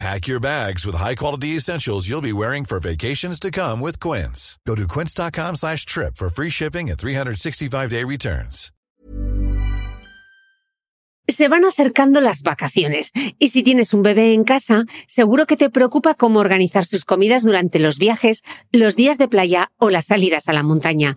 Pack your bags with high-quality essentials you'll be wearing for vacations to come with Quince. Go to quince.com slash trip for free shipping and 365-day returns. Se van acercando las vacaciones y si tienes un bebé en casa, seguro que te preocupa cómo organizar sus comidas durante los viajes, los días de playa o las salidas a la montaña.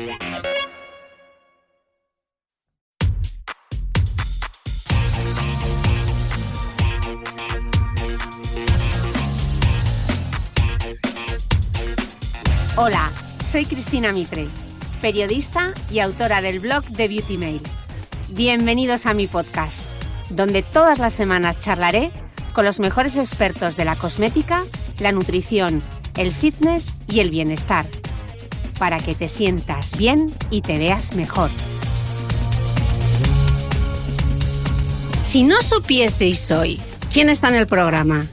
Hola, soy Cristina Mitre, periodista y autora del blog de Beauty Mail. Bienvenidos a mi podcast, donde todas las semanas charlaré con los mejores expertos de la cosmética, la nutrición, el fitness y el bienestar, para que te sientas bien y te veas mejor. Si no supieseis hoy quién está en el programa,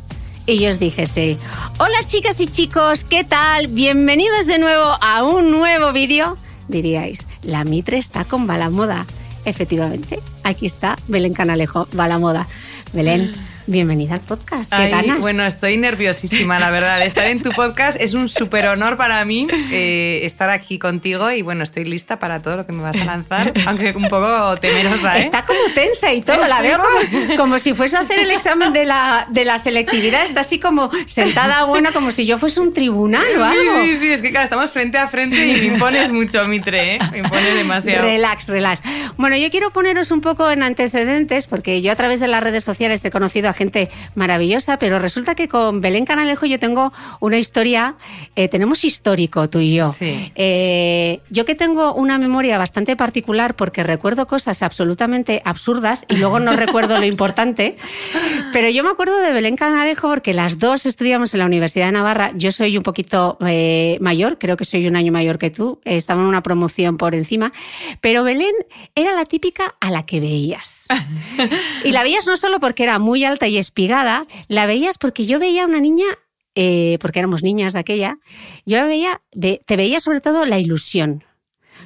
y yo os dijese, hola chicas y chicos, ¿qué tal? Bienvenidos de nuevo a un nuevo vídeo. Diríais, la Mitre está con Balamoda. Efectivamente, aquí está Belén Canalejo, Balamoda. Belén, bienvenida al podcast. ¿Qué Ay, ganas? Bueno, estoy nerviosísima, la verdad. Estar en tu podcast es un súper honor para mí eh, estar aquí contigo y bueno, estoy lista para todo lo que me vas a lanzar, aunque un poco temerosa. ¿eh? Está como tensa y todo, la veo como, como si fuese a hacer el examen de la, de la selectividad, está así como sentada buena, como si yo fuese un tribunal o algo. Sí, sí, sí, es que claro, estamos frente a frente y me impones mucho, Mitre, ¿eh? Me impones demasiado. Relax, relax. Bueno, yo quiero poneros un poco en antecedentes, porque yo a través de las redes sociales he conocido a gente maravillosa, pero resulta que con Belén Canalejo yo tengo una historia, eh, tenemos histórico tú y yo. Sí. Eh, yo que tengo una memoria bastante particular porque recuerdo cosas absolutamente absurdas y luego no recuerdo lo importante, pero yo me acuerdo de Belén Canalejo porque las dos estudiamos en la Universidad de Navarra. Yo soy un poquito eh, mayor, creo que soy un año mayor que tú, estaba en una promoción por encima, pero Belén era la típica a la que veías. Y la veías no solo porque era muy alta y espigada, la veías porque yo veía una niña, eh, porque éramos niñas de aquella, yo veía, ve- te veía sobre todo la ilusión.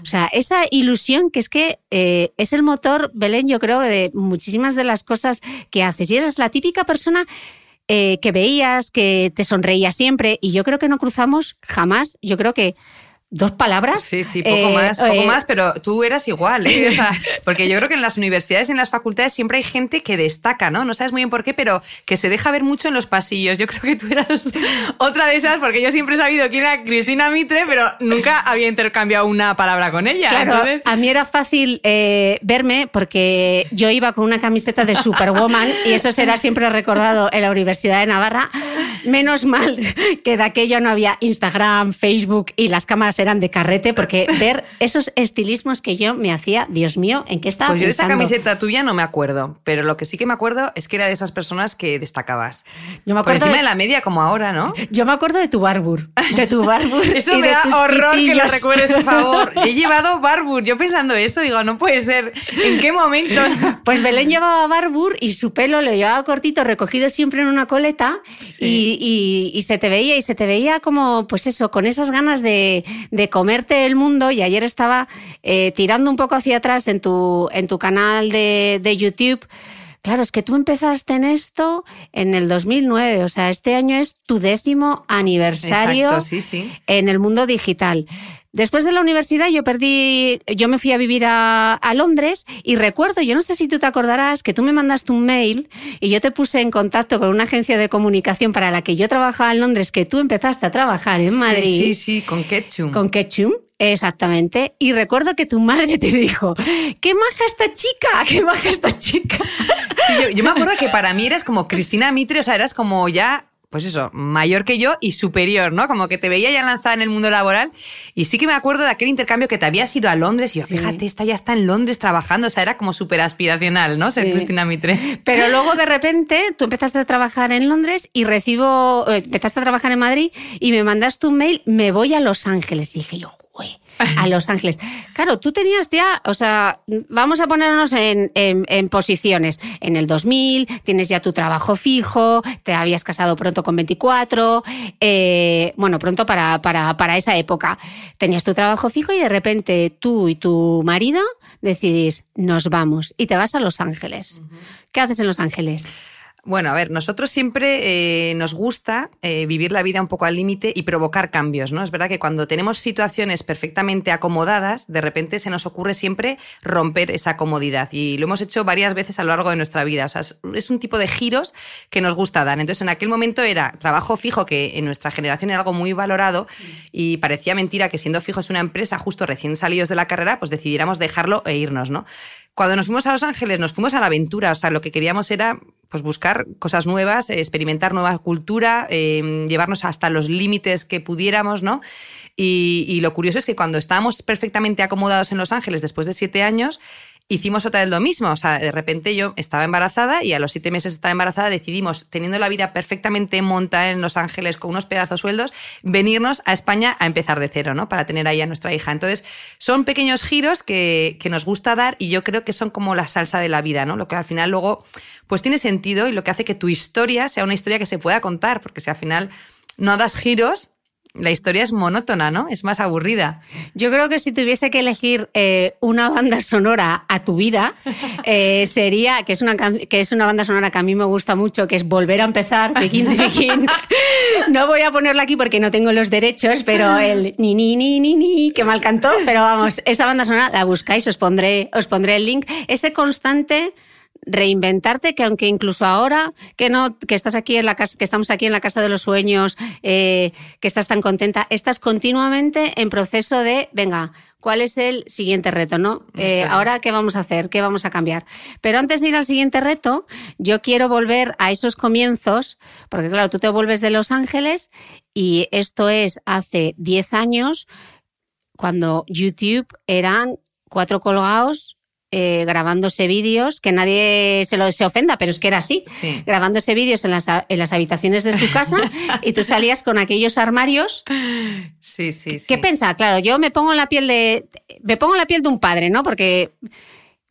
O sea, esa ilusión que es que eh, es el motor, Belén, yo creo, de muchísimas de las cosas que haces. Y eres la típica persona eh, que veías, que te sonreía siempre. Y yo creo que no cruzamos jamás. Yo creo que dos palabras. Sí, sí, poco eh, más, poco eh, más, pero tú eras igual, ¿eh? O sea, porque yo creo que en las universidades y en las facultades siempre hay gente que destaca, ¿no? No sabes muy bien por qué, pero que se deja ver mucho en los pasillos. Yo creo que tú eras otra de esas, porque yo siempre he sabido quién era Cristina Mitre, pero nunca había intercambiado una palabra con ella. Claro, Entonces- a mí era fácil eh, verme porque yo iba con una camiseta de Superwoman y eso será siempre recordado en la Universidad de Navarra. Menos mal que de aquello no había Instagram, Facebook y las cámaras eran de carrete porque ver esos estilismos que yo me hacía, Dios mío, ¿en qué estaba Pues yo de esa camiseta tuya no me acuerdo, pero lo que sí que me acuerdo es que era de esas personas que destacabas. Yo me Por acuerdo encima de- de la media como ahora, ¿no? Yo me acuerdo de tu Barbour, de tu Barbour Eso y me de da tus horror que lo recuerdes, por favor. He llevado Barbour. Yo pensando eso, digo, no puede ser. ¿En qué momento? Pues Belén llevaba Barbour y su pelo lo llevaba cortito, recogido siempre en una coleta y, y- y se te veía y se te veía como, pues eso, con esas ganas de, de comerte el mundo y ayer estaba eh, tirando un poco hacia atrás en tu, en tu canal de, de YouTube Claro, es que tú empezaste en esto en el 2009, o sea, este año es tu décimo aniversario en el mundo digital. Después de la universidad yo perdí, yo me fui a vivir a, Londres y recuerdo, yo no sé si tú te acordarás, que tú me mandaste un mail y yo te puse en contacto con una agencia de comunicación para la que yo trabajaba en Londres, que tú empezaste a trabajar en Madrid. Sí, sí, con Ketchum. Con Ketchum. Exactamente. Y recuerdo que tu madre te dijo, qué maja esta chica, qué maja esta chica. yo, yo, me acuerdo que para mí eras como Cristina Mitre, o sea, eras como ya pues eso, mayor que yo y superior, ¿no? Como que te veía ya lanzada en el mundo laboral. Y sí que me acuerdo de aquel intercambio que te habías ido a Londres y yo, fíjate, esta ya está en Londres trabajando, o sea, era como súper aspiracional, ¿no? Ser Cristina Mitre. Pero luego de repente tú empezaste a trabajar en Londres y recibo, eh, empezaste a trabajar en Madrid y me mandaste un mail, me voy a Los Ángeles. Y dije yo, a Los Ángeles. Claro, tú tenías ya, o sea, vamos a ponernos en, posiciones. En el 2000 tienes ya tu trabajo fijo, te habías casado pronto con 24, eh, bueno, pronto para, para, para, esa época. Tenías tu trabajo fijo y de repente tú y tu marido decidís, nos vamos y te vas a Los Ángeles. ¿Qué haces en Los Ángeles? Bueno, a ver, nosotros siempre eh, nos gusta eh, vivir la vida un poco al límite y provocar cambios, ¿no? Es verdad que cuando tenemos situaciones perfectamente acomodadas, de repente se nos ocurre siempre romper esa comodidad y lo hemos hecho varias veces a lo largo de nuestra vida. O sea, es un tipo de giros que nos gusta dar. Entonces, en aquel momento era trabajo fijo, que en nuestra generación era algo muy valorado y parecía mentira que siendo fijos una empresa, justo recién salidos de la carrera, pues decidiéramos dejarlo e irnos, ¿no? Cuando nos fuimos a Los Ángeles, nos fuimos a la aventura, o sea, lo que queríamos era pues buscar cosas nuevas, experimentar nueva cultura, em, llevarnos hasta los límites que pudiéramos, ¿no? Y, y, lo curioso es que cuando estábamos perfectamente acomodados en Los Ángeles después de siete años, hicimos otra vez lo mismo. O sea, de repente yo estaba embarazada y a los siete meses de estar embarazada decidimos, teniendo la vida perfectamente montada en Los Ángeles con unos pedazos sueldos, venirnos a España a empezar de cero, ¿no? Para tener ahí a nuestra hija. Entonces, son pequeños giros que, que nos gusta dar y yo creo que son como la salsa de la vida, ¿no? Lo que al final luego, pues tiene sentido y lo que hace que tu historia sea una historia que se pueda contar, porque si al final no das giros, la historia es monótona, ¿no? Es más aburrida. Yo creo que si tuviese que elegir eh, una banda sonora a tu vida, eh, sería, que es, una, que es una banda sonora que a mí me gusta mucho, que es Volver a empezar, Pekin Pekin. No voy a ponerla aquí porque no tengo los derechos, pero el ni ni ni ni ni, que mal cantó, pero vamos, esa banda sonora la buscáis, os pondré, os pondré el link. Ese constante reinventarte, que aunque incluso ahora que no, que estás aquí en la casa, que estamos aquí en la casa de los sueños, eh, que estás tan contenta, estás continuamente en proceso de, venga, ¿cuál es el siguiente reto? ¿no? Eh, ahora, ¿qué vamos a hacer? ¿Qué vamos a cambiar? Pero antes de ir al siguiente reto, yo quiero volver a esos comienzos, porque claro, tú te vuelves de Los Ángeles y esto es hace 10 años, cuando YouTube eran cuatro colgados eh, grabándose vídeos, que nadie se lo se ofenda, pero es que era así, grabándose vídeos en las, en las habitaciones de su casa y tú salías con aquellos armarios. Sí, sí, sí. ¿Qué pensa? Claro, yo me pongo en la piel de me pongo en la piel de un padre, ¿no? Porque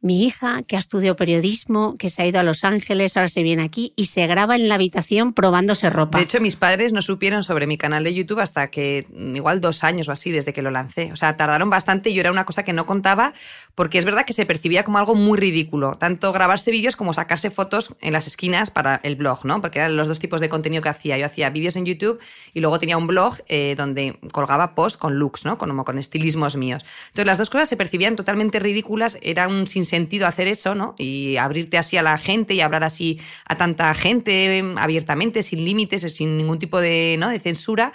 mi hija, que ha estudiado periodismo, que se ha ido a Los Ángeles, ahora se viene aquí y se graba en la habitación probándose ropa. De hecho, mis padres no supieron sobre mi canal de YouTube hasta que mm, igual dos años o así desde que lo lancé. O sea, tardaron bastante y yo era una cosa que no contaba porque es verdad que se percibía como algo muy ridículo. Tanto grabarse vídeos como sacarse fotos en las esquinas para el blog, ¿no? Porque eran los dos tipos de contenido que hacía. Yo hacía vídeos en YouTube y luego tenía un blog eh, donde colgaba posts con looks, ¿no? Como con estilismos míos. Entonces las dos cosas se percibían totalmente ridículas, era un sin sentido hacer eso, ¿no? Y abrirte así a la gente y hablar así a tanta gente em, abiertamente, sin límites, sin ningún tipo de, ¿no? de censura.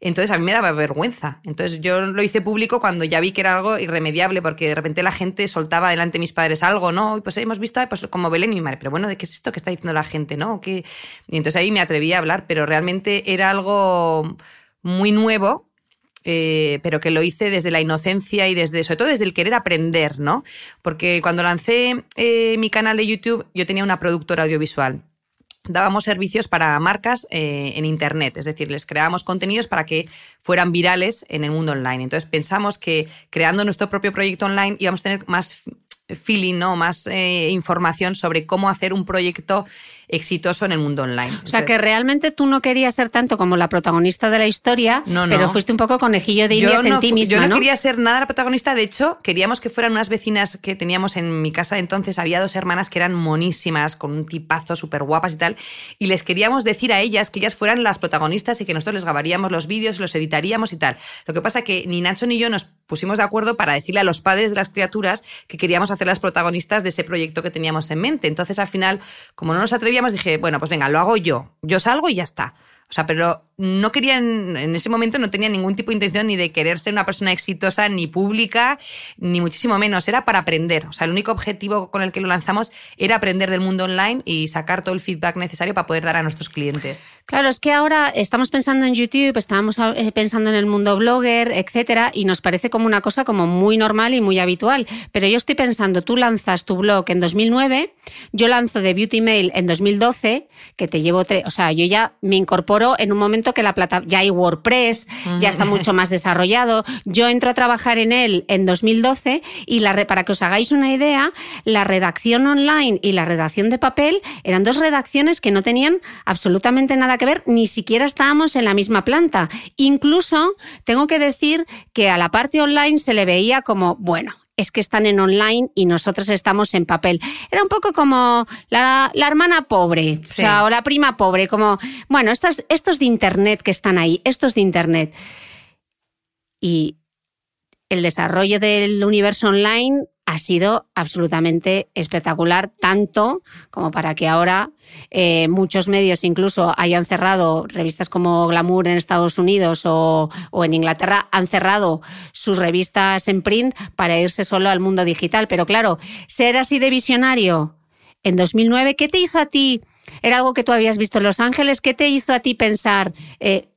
Entonces a mí me daba vergüenza. Entonces yo lo hice público cuando ya vi que era algo irremediable, porque de repente la gente soltaba delante de mis padres algo, ¿no? Y pues hemos visto pues, como Belén y mi madre, pero bueno, ¿de qué es esto que está diciendo la gente, no? Y entonces ahí me atreví a hablar, pero realmente era algo muy nuevo eh, pero que lo hice desde la inocencia y desde, sobre todo desde el querer aprender, ¿no? Porque cuando lancé eh, mi canal de YouTube, yo tenía una productora audiovisual. Dábamos servicios para marcas eh, en Internet, es decir, les creábamos contenidos para que fueran virales en el mundo online. Entonces pensamos que creando nuestro propio proyecto online íbamos a tener más feeling, ¿no? más información sobre cómo hacer un proyecto exitoso en el mundo online. O sea, que realmente tú no querías ser tanto como la protagonista de la historia, pero fuiste un poco conejillo de indias en ti misma, Yo no, quería ser nada la protagonista, de hecho, queríamos que fueran unas vecinas que teníamos en mi casa de entonces, había dos hermanas que eran monísimas, con un tipazo, súper guapas y tal, y les queríamos decir a ellas que ellas fueran las protagonistas y que nosotros les grabaríamos los vídeos, los editaríamos y tal. Lo que pasa que ni Nacho ni yo nos pusimos de acuerdo para decirle a los padres de las criaturas que queríamos hacer las protagonistas de ese proyecto que teníamos en mente. Entonces, al final, como no nos atrevíamos, dije, bueno, pues venga, lo hago yo. Yo salgo y ya está. O sea, pero no quería, en ese momento no tenía ningún tipo de intención ni de querer ser una persona exitosa, ni pública, ni muchísimo menos. Era para aprender. O sea, el único objetivo con el que lo lanzamos era aprender del mundo online y sacar todo el feedback necesario para poder dar a nuestros clientes. Claro, es que ahora estamos pensando en YouTube, estamos eh, pensando en el mundo blogger, etcétera, y nos parece como una cosa como muy normal y muy habitual. Pero yo estoy pensando, tú lanzas tu blog en 2009, yo lanzo de Beauty Mail en 2012, que te llevo tres, o sea, yo ya me incorporo en un momento que la plata ya hay WordPress, ya está mucho más desarrollado. Yo entro a trabajar en él en 2012 y la, para que os hagáis una idea, la redacción online y la redacción de papel eran dos redacciones que no tenían absolutamente nada que ver, ni siquiera estábamos en la misma planta. Incluso tengo que decir que a la parte online se le veía como, bueno, es que están en online y nosotros estamos en papel. Era un poco como la, hermana pobre, o, sea, o la prima pobre, como, bueno, estos, estos de Internet que están ahí, estos de Internet. Y el desarrollo del universo online ha sido absolutamente espectacular, tanto como para que ahora eh, muchos medios incluso hayan cerrado, revistas como Glamour en Estados Unidos o, en Inglaterra, han cerrado sus revistas en print para irse solo al mundo digital. Pero claro, ser así de visionario en 2009, ¿qué te hizo a ti? Era algo que tú habías visto en Los Ángeles, ¿qué te hizo a ti pensar, eh,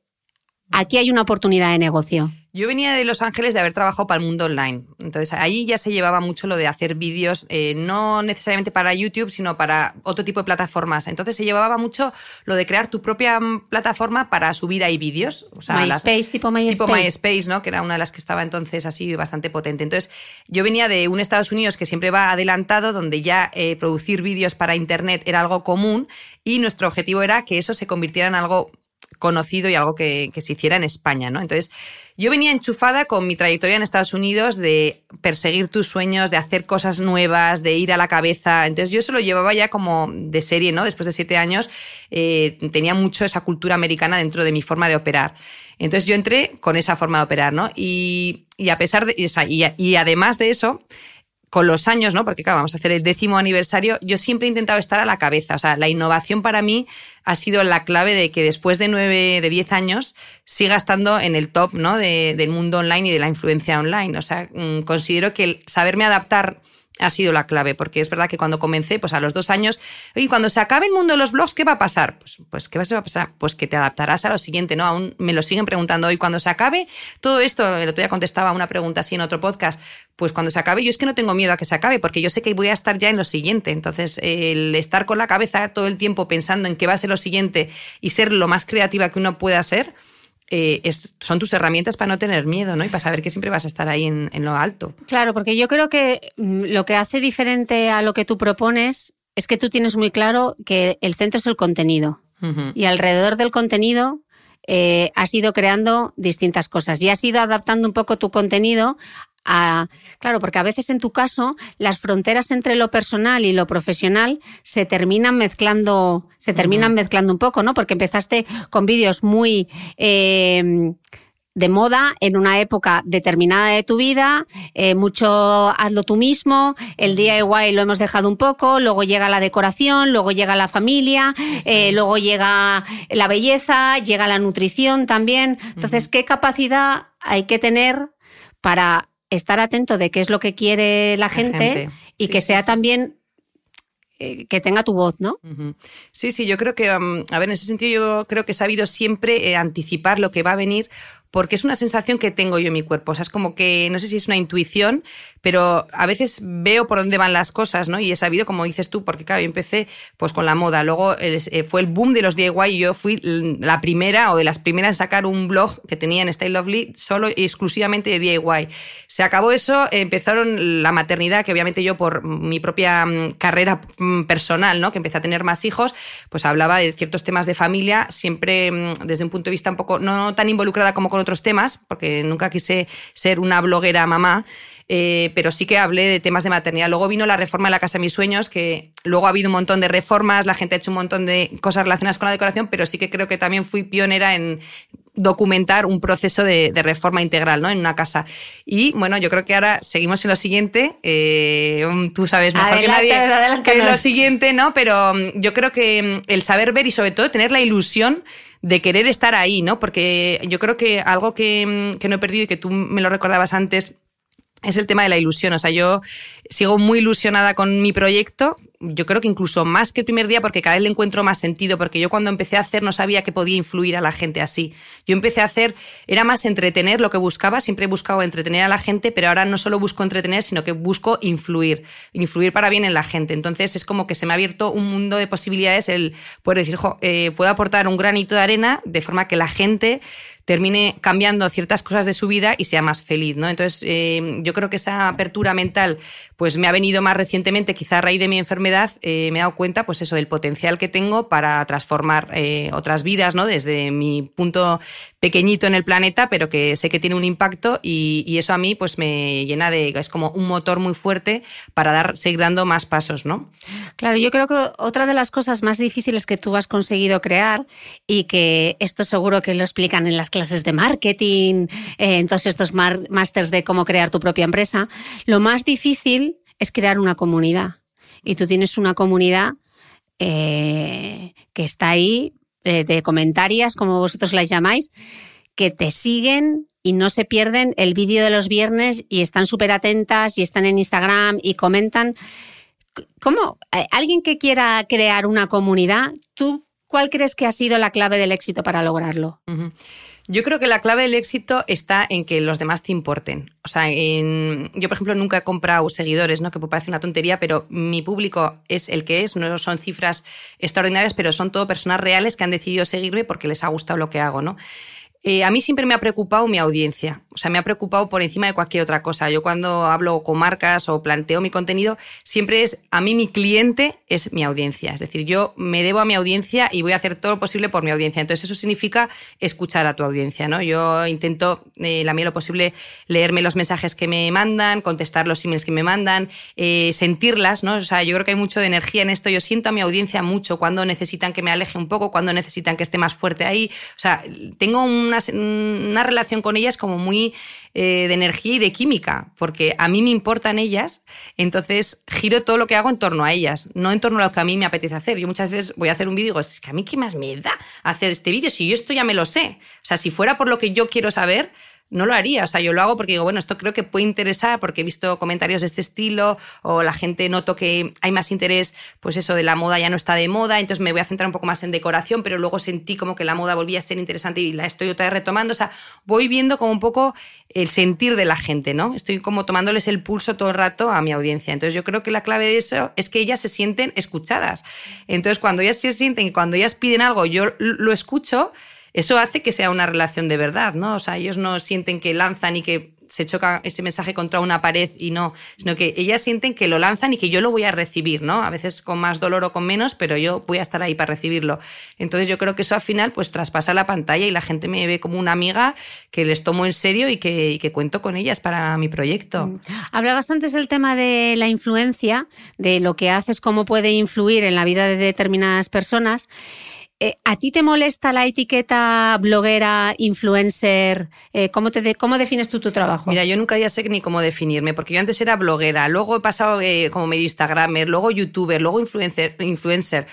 aquí hay una oportunidad de negocio? Yo venía de Los Ángeles de haber trabajado para el mundo online. Entonces ahí ya se llevaba mucho lo de hacer vídeos, eh, no necesariamente para YouTube, sino para otro tipo de plataformas. Entonces se llevaba mucho lo de crear tu propia mm, plataforma para subir ahí vídeos. O sea, MySpace, tipo MySpace. Tipo MySpace, ¿no? Que era una de las que estaba entonces así bastante potente. Entonces yo venía de un Estados Unidos que siempre va adelantado, donde ya eh, producir vídeos para Internet era algo común y nuestro objetivo era que eso se convirtiera en algo conocido y algo que, se hiciera en España, ¿no? Entonces, yo venía enchufada con mi trayectoria en Estados Unidos de perseguir tus sueños, de hacer cosas nuevas, de ir a la cabeza. Entonces, yo eso lo llevaba ya como de serie, ¿no? Después de siete años, eh, tenía mucho esa cultura americana dentro de mi forma de operar. Entonces, yo entré con esa forma de operar, ¿no? Y, a pesar de, y además de eso, con los años, ¿no? Porque claro, vamos a hacer el décimo aniversario, yo siempre he intentado estar a la cabeza. O sea, la innovación para mí ha sido la clave de que después de nueve, de diez años, siga estando en el top, ¿no? del mundo online y de la influencia online. O sea, mm, considero que el saberme adaptar ha sido la clave, porque es verdad que cuando comencé, pues a los dos años, y cuando se acabe el mundo de los blogs, ¿qué va a pasar? Pues, pues ¿qué va a pasar? Pues que te adaptarás a lo siguiente, ¿no? Aún me lo siguen preguntando hoy, cuando se acabe todo esto, el otro día contestaba una pregunta así en otro podcast, pues cuando se acabe, yo es que no tengo miedo a que se acabe, porque yo sé que voy a estar ya en lo siguiente. Entonces, el estar con la cabeza todo el tiempo pensando en qué va a ser lo siguiente y ser lo más creativa que uno pueda ser, eh, son tus herramientas para no tener miedo, ¿no? Y para saber que siempre vas a estar ahí en, lo alto. Claro, porque yo creo que mm, lo que hace diferente a lo que tú propones es que tú tienes muy claro que el centro es el contenido. Y alrededor del contenido eh, has ido creando distintas cosas y has ido adaptando un poco tu contenido claro, porque a veces en tu caso las fronteras entre lo personal y lo profesional se terminan mezclando, se terminan mezclando un poco, ¿no? Porque empezaste con vídeos muy em, de moda en una época determinada de tu vida, eh, mucho hazlo tú mismo, el DIY lo hemos dejado un poco, luego llega la decoración, luego llega la familia, eh, luego llega la belleza, llega la nutrición también. Entonces, ¿qué capacidad hay que tener para estar atento de qué es lo que quiere la gente, y que sea también eh, que tenga tu voz, ¿no? Sí, sí, yo creo que, a ver, en ese sentido yo creo que he sabido siempre eh, anticipar lo que va a venir porque es una sensación que tengo yo en mi cuerpo. O sea, es como que, no sé si es una intuición, pero a veces veo por dónde van las cosas, ¿no? Y he sabido, como dices tú, porque claro, yo empecé pues con la moda, luego eh, fue el boom de los DIY y yo fui la primera o de las primeras en sacar un blog que tenía en Style Lovely solo y exclusivamente de DIY. Se acabó eso, empezaron la maternidad, que obviamente yo por mi propia mm, carrera mm, personal, ¿no? Que empecé a tener más hijos, pues hablaba de ciertos temas de familia, siempre mm, desde un punto de vista un poco, no tan involucrada como con otros temas, porque nunca quise ser una bloguera mamá. Eh, pero sí que hablé de temas de maternidad. Luego vino la reforma de la Casa de Mis Sueños, que luego ha habido un montón de reformas, la gente ha hecho un montón de cosas relacionadas con la decoración, pero sí que creo que también fui pionera en documentar un proceso de, reforma integral ¿no? en una casa. Y bueno, yo creo que ahora seguimos en lo siguiente. Eh, tú sabes mejor que nadie que lo siguiente, ¿no? Pero mm, yo creo que mm, el saber ver y sobre todo tener la ilusión de querer estar ahí, ¿no? Porque yo creo que algo que, mm, que no he perdido y que tú me lo recordabas antes es el tema de la ilusión. O sea, yo sigo muy ilusionada con mi proyecto, yo creo que incluso más que el primer día, porque cada vez le encuentro más sentido, porque yo cuando empecé a hacer no sabía que podía influir a la gente así. Yo empecé a hacer, era más entretener lo que buscaba, siempre he buscado entretener a la gente, pero ahora no solo busco entretener, sino que busco influir, influir para bien en la gente. Entonces es como que se me ha abierto un mundo de posibilidades el poder decir, eh, puedo aportar un granito de arena de forma que la gente termine cambiando ciertas cosas de su vida y sea más feliz, ¿no? Entonces, eh, yo creo que esa apertura mental, pues me ha venido más recientemente, quizá a raíz de mi enfermedad, eh, me he dado cuenta, pues eso, del potencial que tengo para transformar eh, otras vidas, ¿no? Desde mi punto pequeñito en el planeta, pero que sé que tiene un impacto y, eso a mí, pues me llena de, es como un motor muy fuerte para dar, seguir dando más pasos, ¿no? Claro, yo creo que otra de las cosas más difíciles que tú has conseguido crear y que esto seguro que lo explican en las clases de marketing, eh, en todos estos másters de cómo crear tu propia empresa, lo más difícil es crear una comunidad. Y tú tienes una comunidad eh, que está ahí, eh, de comentarias, como vosotros las llamáis, que te siguen y no se pierden el vídeo de los viernes y están súper atentas y están en Instagram y comentan. ¿Cómo? Alguien que quiera crear una comunidad, ¿tú cuál crees que ha sido la clave del éxito para lograrlo? Yo creo que la clave del éxito está en que los demás te importen. O sea, yo, por ejemplo, nunca he comprado seguidores, ¿no? que puede parecer una tontería, pero mi público es el que es. No son cifras extraordinarias, pero son todo personas reales que han decidido seguirme porque les ha gustado lo que hago. ¿no? Eh, a mí siempre me ha preocupado mi audiencia, o sea, me ha preocupado por encima de cualquier otra cosa. Yo cuando hablo con marcas o planteo mi contenido, siempre es, a mí mi cliente es mi audiencia, es decir, yo me debo a mi audiencia y voy a hacer todo lo posible por mi audiencia. Entonces eso significa escuchar a tu audiencia, ¿no? Yo intento, eh, la mía lo posible, leerme los mensajes que me mandan, contestar los emails que me mandan, eh, sentirlas, ¿no? O sea, yo creo que hay mucho de energía en esto. Yo siento a mi audiencia mucho cuando necesitan que me aleje un poco, cuando necesitan que esté más fuerte ahí. O sea, tengo una una, relación con ellas como muy eh, de energía y de química, porque a mí me importan ellas, entonces giro todo lo que hago en torno a ellas, no en torno a lo que a mí me apetece hacer. Yo muchas veces voy a hacer un vídeo y digo, es que a mí qué más me da hacer este vídeo si yo esto ya me lo sé. O sea, si fuera por lo que yo quiero saber, no lo haría. O sea, yo lo hago porque digo, bueno, esto creo que puede interesar porque he visto comentarios de este estilo o la gente noto que hay más interés, pues eso de la moda ya no está de moda, entonces me voy a centrar un poco más en decoración, pero luego sentí como que la moda volvía a ser interesante y la estoy otra vez retomando. O sea, voy viendo como un poco el sentir de la gente, ¿no? Estoy como tomándoles el pulso todo el rato a mi audiencia. Entonces yo creo que la clave de eso es que ellas se sienten escuchadas. Entonces cuando ellas se sienten y cuando ellas piden algo, yo lo escucho, eso hace que sea una relación de verdad, ¿no? O sea, ellos no sienten que lanzan y que se choca ese mensaje contra una pared y no, sino que ellas sienten que lo lanzan y que yo lo voy a recibir, ¿no? A veces con más dolor o con menos, pero yo voy a estar ahí para recibirlo. Entonces yo creo que eso al final pues traspasa la pantalla y la gente me ve como una amiga que les tomo en serio y que, que cuento con ellas para mi proyecto. Mm. Hablabas antes del tema de la influencia, de lo que haces, cómo puede influir en la vida de determinadas personas. Eh, ¿A ti te molesta la etiqueta bloguera, influencer? Eh, ¿cómo, te ¿Cómo defines tú tu trabajo? Mira, yo nunca ya sé ni cómo definirme, porque yo antes era bloguera, luego he pasado eh, como medio Instagramer, luego youtuber, luego influencer. influencer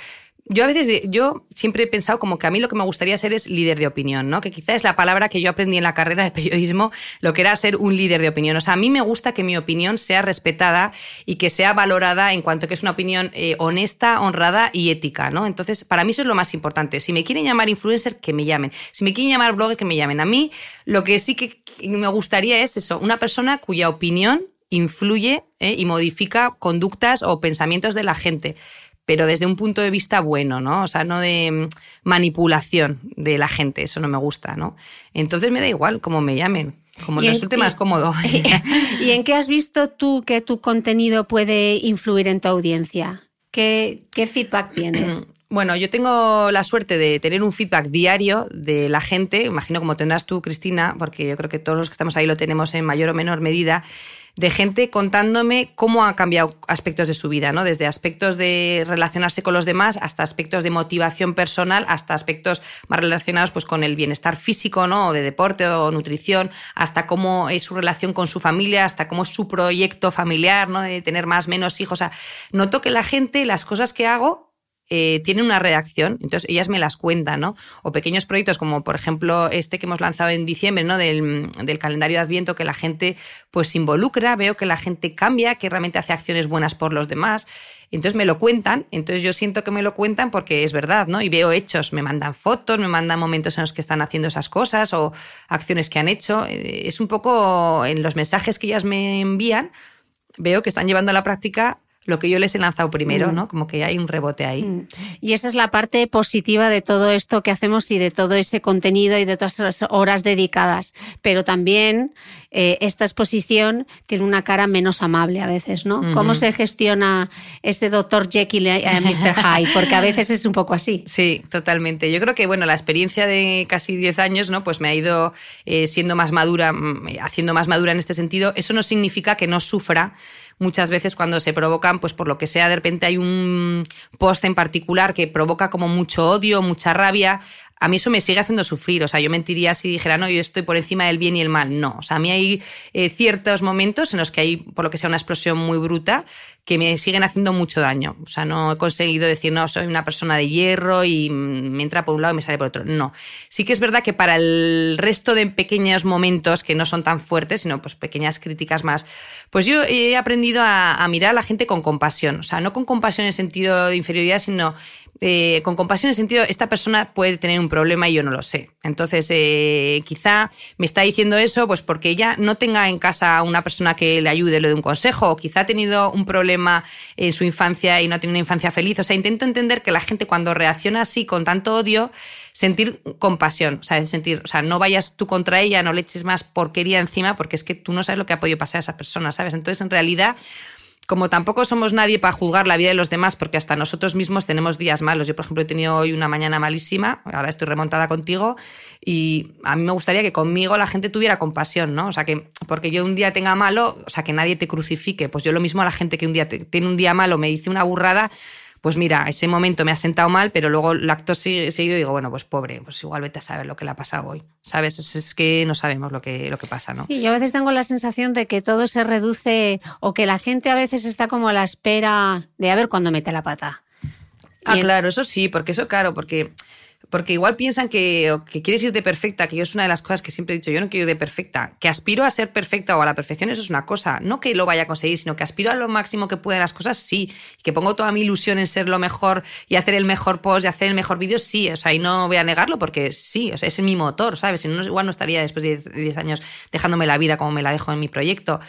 yo a veces, yo siempre he pensado como que a mí lo que me gustaría ser es líder de opinión, ¿no? Que quizá es la palabra que yo aprendí en la carrera de periodismo, lo que era ser un líder de opinión. O sea, a mí me gusta que mi opinión sea respetada y que sea valorada en cuanto que es una opinión eh, honesta, honrada y ética, ¿no? Entonces, para mí eso es lo más importante. Si me quieren llamar influencer, que me llamen. Si me quieren llamar blogger, que me llamen. A mí lo que sí que me gustaría es eso, una persona cuya opinión influye eh, y modifica conductas o pensamientos de la gente pero desde un punto de vista bueno, ¿no? O sea, no de mm, manipulación de la gente, eso no me gusta, ¿no? Entonces me da igual cómo me llamen, como resulte más cómodo. ¿Y en qué has visto tú que tu contenido puede influir en tu audiencia? ¿Qué, qué feedback tienes? Bueno, yo tengo la suerte de tener un feedback diario de la gente, imagino como tendrás tú, Cristina, porque yo creo que todos los que estamos ahí lo tenemos en mayor o menor medida, de gente contándome cómo ha cambiado aspectos de su vida, ¿no? Desde aspectos de relacionarse con los demás hasta aspectos de motivación personal, hasta aspectos más relacionados pues, con el bienestar físico, ¿no? O de deporte o nutrición, hasta cómo es su relación con su familia, hasta cómo es su proyecto familiar, ¿no? De tener más, menos hijos. O sea, noto que la gente, las cosas que hago, eh, tienen una reacción, entonces ellas me las cuentan, ¿no? O pequeños proyectos como por ejemplo este que hemos lanzado en diciembre, ¿no? Del, calendario de Adviento, que la gente pues se involucra, veo que la gente cambia, que realmente hace acciones buenas por los demás. Entonces me lo cuentan, entonces yo siento que me lo cuentan porque es verdad, ¿no? Y veo hechos, me mandan fotos, me mandan momentos en los que están haciendo esas cosas o acciones que han hecho. Eh, es un poco en los mensajes que ellas me envían, veo que están llevando a la práctica lo que yo les he lanzado primero, mm. ¿no? Como que hay un rebote ahí. Mm. Y esa es la parte positiva de todo esto que hacemos y de todo ese contenido y de todas esas horas dedicadas. Pero también eh, esta exposición tiene una cara menos amable a veces, ¿no? ¿Cómo se gestiona ese doctor Jekyll y Mr. Hyde? Porque a veces es un poco así. Sí, totalmente. Yo creo que, bueno, la experiencia de casi 10 años, ¿no? Pues me ha ido eh, siendo más madura, mm, haciendo más madura en este sentido. Eso no significa que no sufra muchas veces cuando se provocan, pues por lo que sea, de repente hay un post en particular que provoca como mucho odio, mucha rabia, a mí eso me sigue haciendo sufrir. O sea, yo mentiría si dijera, no, yo estoy por encima del bien y el mal. No. O sea, a mí hay eh, ciertos momentos en los que hay, por lo que sea, una explosión muy bruta que me siguen haciendo mucho daño. O sea, no he conseguido decir, no, soy una persona de hierro y me entra por un lado y me sale por otro. No. Sí que es verdad que para el resto de pequeños momentos que no son tan fuertes, sino pues pequeñas críticas más, pues yo he aprendido a, a mirar a la gente con compasión. O sea, no con compasión en sentido de inferioridad, sino eh, con compasión en el sentido, esta persona puede tener un problema y yo no lo sé. Entonces, eh, quizá me está diciendo eso pues porque ella no tenga en casa una persona que le ayude, le dé un consejo, o quizá ha tenido un problema en su infancia y no ha tenido una infancia feliz. O sea, intento entender que la gente cuando reacciona así con tanto odio, sentir compasión, o sea, sentir, o sea, no vayas tú contra ella, no le eches más porquería encima, porque es que tú no sabes lo que ha podido pasar a esa persona, ¿sabes? Entonces, en realidad como tampoco somos nadie para juzgar la vida de los demás, porque hasta nosotros mismos tenemos días malos. Yo, por ejemplo, he tenido hoy una mañana malísima, ahora estoy remontada contigo, y a mí me gustaría que conmigo la gente tuviera compasión, ¿no? O sea, que porque yo un día tenga malo, o sea, que nadie te crucifique. Pues yo lo mismo a la gente que un día tiene un día malo, me dice una burrada, pues mira, ese momento me ha sentado mal, pero luego el acto seguido digo, bueno, pues pobre, pues igual vete a saber lo que le ha pasado hoy. ¿Sabes? Es, que no sabemos lo que, lo que pasa, ¿no? Sí, yo a veces tengo la sensación de que todo se reduce o que la gente a veces está como a la espera de a ver cuándo mete la pata. Ah, claro, eso sí, porque eso, claro, porque porque igual piensan que, que quieres ir de perfecta, que yo es una de las cosas que siempre he dicho, yo no quiero ir de perfecta, que aspiro a ser perfecta o a la perfección, eso es una cosa, no que lo vaya a conseguir, sino que aspiro a lo máximo que pueda las cosas, sí, que pongo toda mi ilusión en ser lo mejor y hacer el mejor post y hacer el mejor vídeo, sí, o sea, y no voy a negarlo porque sí, o sea, es mi motor, ¿sabes? Si no, igual no estaría después de 10 años dejándome la vida como me la dejo en mi proyecto.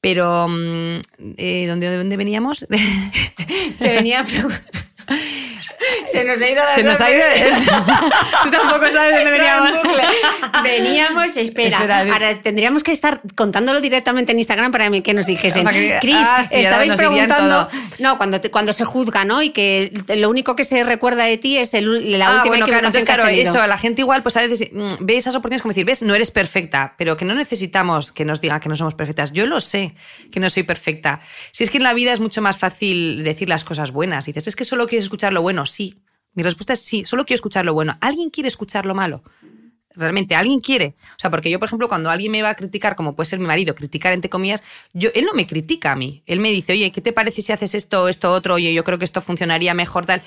Pero, mm, eh, ¿dónde, ¿dónde veníamos? Te venía Se nos ha ido la Se nos ha ido. Tú tampoco sabes dónde veníamos. Veníamos, espera. Ahora tendríamos que estar contándolo directamente en Instagram para que nos dijesen. Cris, ah, estabais preguntando. No, cuando, cuando se juzga, ¿no? Y que lo único que se recuerda de ti es el, la ah, última bueno, claro, entonces, claro, eso, la gente igual, pues a veces mm, ve esas oportunidades como decir, ves, no eres perfecta, pero que no necesitamos que nos digan que no somos perfectas. Yo lo sé, que no soy perfecta. Si es que en la vida es mucho más fácil decir las cosas buenas. Y dices, es que solo quieres escuchar lo bueno sí. Mi respuesta es sí, solo quiero escuchar lo bueno. ¿Alguien quiere escuchar lo malo? Realmente, ¿alguien quiere? O sea, porque yo, por ejemplo, cuando alguien me va a criticar, como puede ser mi marido, criticar entre comillas, yo, él no me critica a mí. Él me dice, oye, ¿qué te parece si haces esto, esto, otro? Oye, yo creo que esto funcionaría mejor, tal.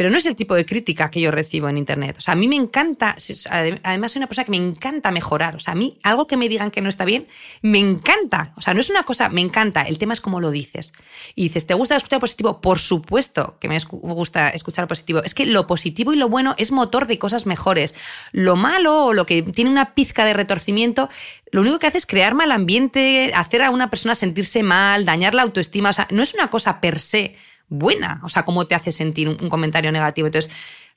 Pero no es el tipo de crítica que yo recibo en Internet. O sea, a mí me encanta, además soy una persona que me encanta mejorar. O sea, a mí algo que me digan que no está bien, me encanta. O sea, no es una cosa, me encanta. El tema es cómo lo dices. Y dices, ¿te gusta escuchar positivo? Por supuesto que me gusta escuchar positivo. Es que lo positivo y lo bueno es motor de cosas mejores. Lo malo o lo que tiene una pizca de retorcimiento, lo único que hace es crear mal ambiente, hacer a una persona sentirse mal, dañar la autoestima. O sea, no es una cosa per se buena. O sea, cómo te hace sentir un, comentario negativo. Entonces,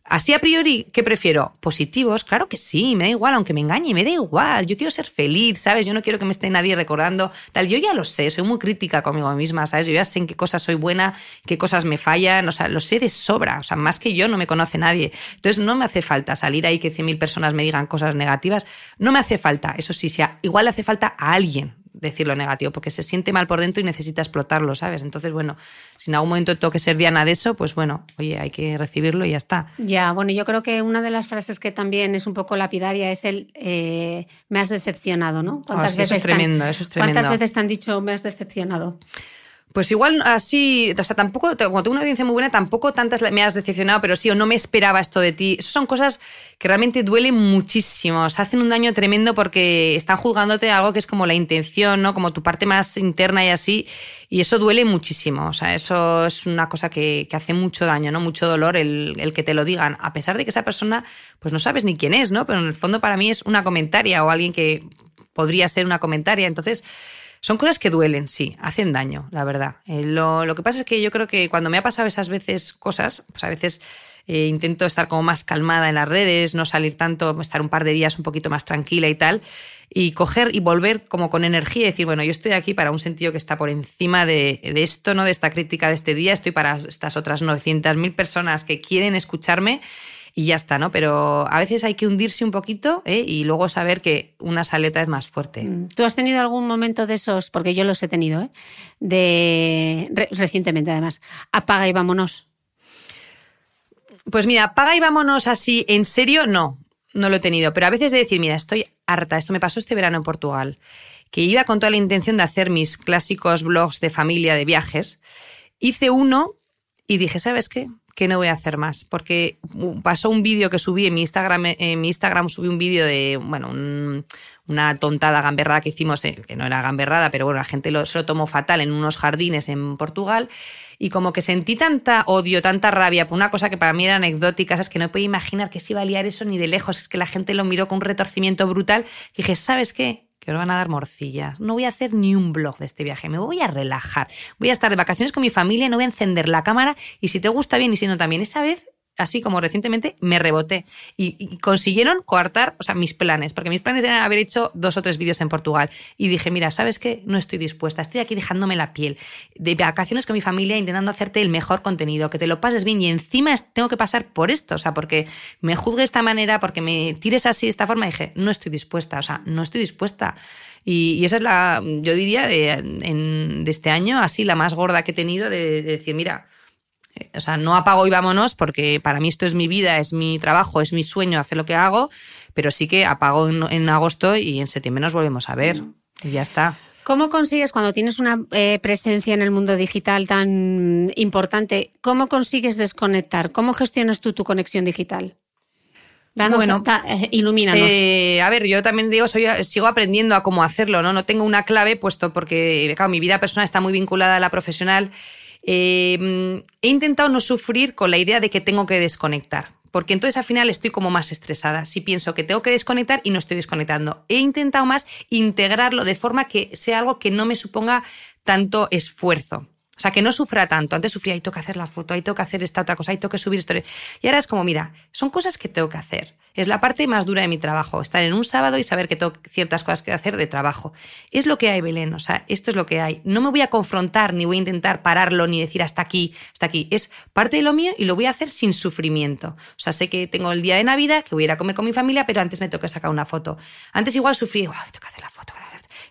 Así a priori, ¿qué prefiero? ¿Positivos? Claro que sí, me da igual, aunque me engañe, me da igual. Yo quiero ser feliz, ¿sabes? Yo no quiero que me esté nadie recordando tal. Yo ya lo sé, soy muy crítica conmigo misma, ¿sabes? Yo ya sé en qué cosas soy buena, qué cosas me fallan, o sea, lo sé de sobra. O sea, más que yo no me conoce nadie. Entonces no me hace falta salir ahí que 100.000 personas me digan cosas negativas. No me hace falta, eso sí, sea, igual le hace falta a alguien decir lo negativo, porque se siente mal por dentro y necesita explotarlo, ¿sabes? Entonces, bueno, si en algún momento tengo que ser Diana de eso, pues bueno, oye, hay que recibirlo y ya está. Ya, bueno, yo creo que una de las frases que también es un poco lapidaria es el eh, me has decepcionado, ¿no? ¿Cuántas veces eso es tremendo, eso es tremendo. ¿Cuántas veces te han dicho me has decepcionado? Pues igual así, o sea, tampoco, cuando tengo una audiencia muy buena, tampoco tantas me has decepcionado, pero sí, o no me esperaba esto de ti. Esas son cosas que realmente duelen muchísimo, o sea, hacen un daño tremendo porque están juzgándote algo que es como la intención, ¿no? Como tu parte más interna y así, y eso duele muchísimo, o sea, eso es una cosa que, hace mucho daño, ¿no? Mucho dolor el, el, que te lo digan, a pesar de que esa persona, pues no sabes ni quién es, ¿no? Pero en el fondo para mí es una comentaria o alguien que podría ser una comentaria, entonces son cosas que duelen, sí, hacen daño, la verdad. Eh, lo, que pasa es que yo creo que cuando me ha pasado esas veces cosas, pues a veces eh, intento estar como más calmada en las redes, no salir tanto, estar un par de días un poquito más tranquila y tal, y coger y volver como con energía y decir, bueno, yo estoy aquí para un sentido que está por encima de, de esto, ¿no? De esta crítica de este día, estoy para estas otras 900.000 personas que quieren escucharme y ya está, ¿no? Pero a veces hay que hundirse un poquito ¿eh? y luego saber que una sale otra vez más fuerte. Mm. ¿Tú has tenido algún momento de esos, porque yo los he tenido, ¿eh? de recientemente además, apaga y vámonos? Pues mira, apaga y vámonos así, en serio, no, no lo he tenido. Pero a veces de decir, mira, estoy harta, esto me pasó este verano en Portugal, que iba con toda la intención de hacer mis clásicos blogs de familia, de viajes. Hice uno y dije, ¿sabes qué? Que no voy a hacer más. Porque pasó un vídeo que subí en mi Instagram, en mi Instagram subí un vídeo de, bueno, una tontada gamberrada que hicimos, eh, que no era gamberrada, pero bueno, la gente lo, se lo tomó fatal en unos jardines en Portugal. Y como que sentí tanta odio, tanta rabia por una cosa que para mí era anecdótica, es que no podía imaginar que se iba a liar eso ni de lejos, es que la gente lo miró con un retorcimiento brutal. Dije, ¿sabes qué? Que os van a dar morcillas. No voy a hacer ni un blog de este viaje, me voy a relajar. Voy a estar de vacaciones con mi familia, no voy a encender la cámara y si te gusta bien y si no también. Esa vez así como recientemente, me reboté. Y, consiguieron coartar o sea, mis planes, porque mis planes eran haber hecho dos o tres vídeos en Portugal. Y dije, mira, ¿sabes qué? No estoy dispuesta, estoy aquí dejándome la piel, de vacaciones con mi familia, intentando hacerte el mejor contenido, que te lo pases bien y encima tengo que pasar por esto, o sea, porque me juzgue de esta manera, porque me tires así de esta forma, dije, no estoy dispuesta, o sea, no estoy dispuesta. Y, esa es la, yo diría, de, este año, así la más gorda que he tenido, de decir, mira, o sea, no apago y vámonos porque para mí esto es mi vida, es mi trabajo, es mi sueño hacer lo que hago, pero sí que apago en, agosto y en septiembre nos volvemos a ver y ya está. ¿Cómo consigues cuando tienes una eh, presencia en el mundo digital tan importante, cómo consigues desconectar? ¿Cómo gestionas tú tu conexión digital? Danos, bueno, eh, ilumínanos. Eh, a ver, yo también digo, soy, sigo aprendiendo a cómo hacerlo, ¿no? No tengo una clave, puesto porque, claro, mi vida personal está muy vinculada a la profesional Em, he intentado no sufrir con la idea de que tengo que desconectar, porque entonces al final estoy como más estresada. Si pienso que tengo que desconectar y no estoy desconectando, he intentado más integrarlo de forma que sea algo que no me suponga tanto esfuerzo. Sea, que no sufra tanto. Antes sufría, ahí tengo que hacer la foto, ahí tengo que hacer esta otra cosa, ahí tengo que subir historia. Y ahora es como, mira, son cosas que tengo que hacer. Es la parte más dura de mi trabajo, estar en un sábado y saber que tengo ciertas cosas que hacer de trabajo. Es lo que hay, Belén. O sea, esto es lo que hay. No me voy a confrontar, ni voy a intentar pararlo, ni decir hasta aquí, hasta aquí. Es parte de lo mío y lo voy a hacer sin sufrimiento. O sea, sé que tengo el día de Navidad, que voy a ir a comer con mi familia, pero antes me toca sacar una foto. Antes igual sufrí, wow, tengo que hacer la foto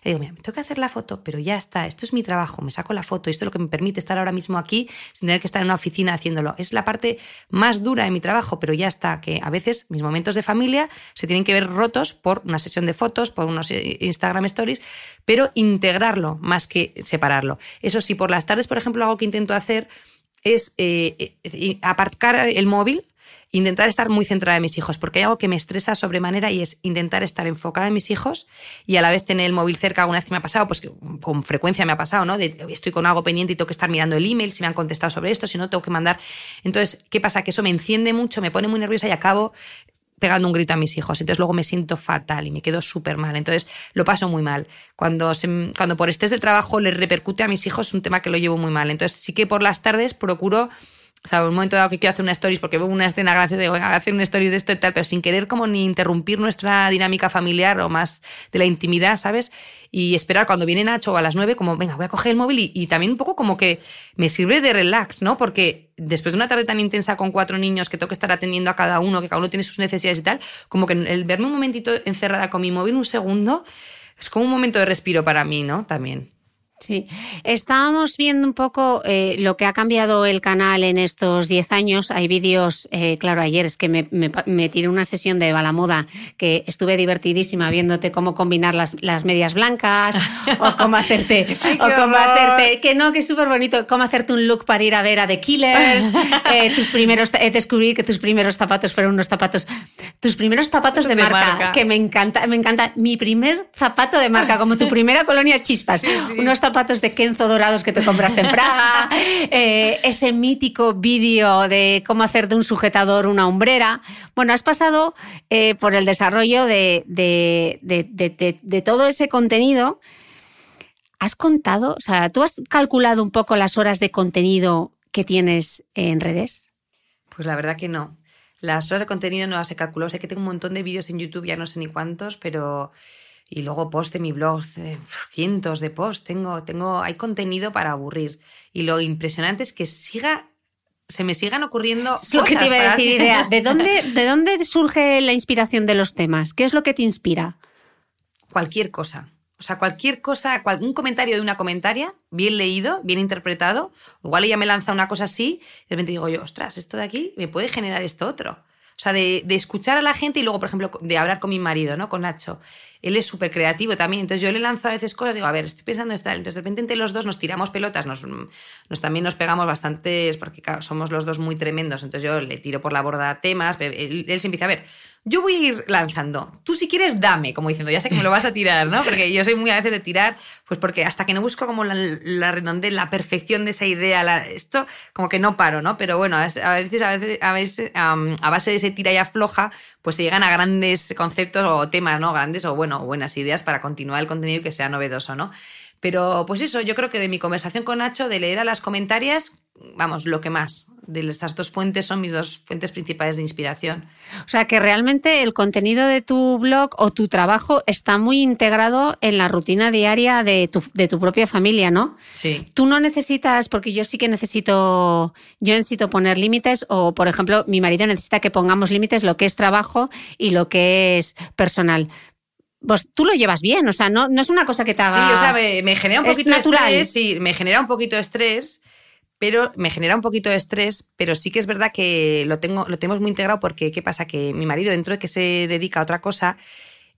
y digo, mira, me tengo que hacer la foto, pero ya está, esto es mi trabajo, me saco la foto, esto es lo que me permite estar ahora mismo aquí sin tener que estar en una oficina haciéndolo. Es la parte más dura de mi trabajo, pero ya está, que a veces mis momentos de familia se tienen que ver rotos por una sesión de fotos, por unos Instagram Stories, pero integrarlo más que separarlo. Eso sí, por las tardes, por ejemplo, algo que intento hacer es eh, eh, aparcar el móvil intentar estar muy centrada en mis hijos, porque hay algo que me estresa sobremanera y es intentar estar enfocada en mis hijos y a la vez tener el móvil cerca alguna vez que me ha pasado, pues con frecuencia me ha pasado, ¿no? estoy con algo pendiente y tengo que estar mirando el email, si me han contestado sobre esto, si no, tengo que mandar. Entonces, ¿qué pasa? Que eso me enciende mucho, me pone muy nerviosa y acabo pegando un grito a mis hijos. Entonces luego me siento fatal y me quedo súper mal. Entonces lo paso muy mal. Cuando, cuando por estrés del trabajo les repercute a mis hijos es un tema que lo llevo muy mal. Entonces sí que por las tardes procuro o sea, un momento dado que quiero hacer una stories porque veo una escena graciosa, digo, venga, voy a hacer una stories de esto y tal, pero sin querer como ni interrumpir nuestra dinámica familiar o más de la intimidad, ¿sabes? Y esperar cuando viene Nacho a las nueve, como, venga, voy a coger el móvil y, también un poco como que me sirve de relax, ¿no? Porque después de una tarde tan intensa con cuatro niños que tengo que estar atendiendo a cada uno, que cada uno tiene sus necesidades y tal, como que el verme un momentito encerrada con mi móvil un segundo es como un momento de respiro para mí, ¿no? También. Sí, estábamos viendo un poco eh, lo que ha cambiado el canal en estos 10 años. Hay vídeos, eh, claro, ayer es que me, me, tiré una sesión de Balamoda que estuve divertidísima viéndote cómo combinar las, las medias blancas o cómo hacerte, o cómo hacerte, que no, que es súper bonito, cómo hacerte un look para ir a ver a The Killers, eh, tus primeros, descubrí que tus primeros zapatos fueron unos zapatos, tus primeros zapatos de, marca, que me encanta, me encanta, mi primer zapato de marca, como tu primera colonia chispas, unos zapatos zapatos de Kenzo dorados que te compraste en Praga, eh, ese mítico vídeo de cómo hacer de un sujetador una hombrera. Bueno, has pasado eh, por el desarrollo de, de, todo ese contenido. ¿Has contado, o sea, tú has calculado un poco las horas de contenido que tienes en redes? Pues la verdad que no. Las horas de contenido no las he calculado. Sé que tengo un montón de vídeos en YouTube, ya no sé ni cuántos, pero y luego post de mi blog, eh, cientos de posts, tengo, tengo, hay contenido para aburrir. Y lo impresionante es que siga, se me sigan ocurriendo es lo que te iba a decir, idea. ¿De dónde, ¿De dónde surge la inspiración de los temas? ¿Qué es lo que te inspira? Cualquier cosa. O sea, cualquier cosa, un comentario de una comentaria, bien leído, bien interpretado, igual ella me lanza una cosa así, y de repente digo yo, ostras, esto de aquí me puede generar esto otro. O sea, de, de, escuchar a la gente y luego, por ejemplo, de hablar con mi marido, ¿no? Con Nacho él es súper creativo también. Entonces yo le lanzo a veces cosas, digo, a ver, estoy pensando esto. Entonces de repente entre los dos nos tiramos pelotas, nos, nos también nos pegamos bastantes, porque somos los dos muy tremendos. Entonces yo le tiro por la borda temas, él, él se empieza a ver yo voy a ir lanzando. Tú si quieres, dame, como diciendo, ya sé que me lo vas a tirar, ¿no? Porque yo soy muy a veces de tirar, pues porque hasta que no busco como la, la redondez, la perfección de esa idea, esto como que no paro, ¿no? Pero bueno, a veces, a veces, a, veces a base de ese tira y afloja, pues se llegan a grandes conceptos o temas, ¿no? Grandes o, bueno, buenas ideas para continuar el contenido y que sea novedoso, ¿no? Pero pues eso, yo creo que de mi conversación con Nacho, de leer a las comentarias, vamos, lo que más. De estas dos fuentes son mis dos fuentes principales de inspiración. O sea que realmente el contenido de tu blog o tu trabajo está muy integrado en la rutina diaria de tu, de tu propia familia, ¿no? Sí. Tú no necesitas, porque yo sí que necesito, yo necesito poner límites o, por ejemplo, mi marido necesita que pongamos límites lo que es trabajo y lo que es personal pues tú lo llevas bien, o sea, no, no es una cosa que te haga. Sí, o sea, me, genera un poquito de estrés, sí, me genera un poquito de estrés, pero me genera un poquito de estrés, pero sí que es verdad que lo, tengo, lo tenemos muy integrado porque, ¿qué pasa? Que mi marido, dentro de que se dedica a otra cosa,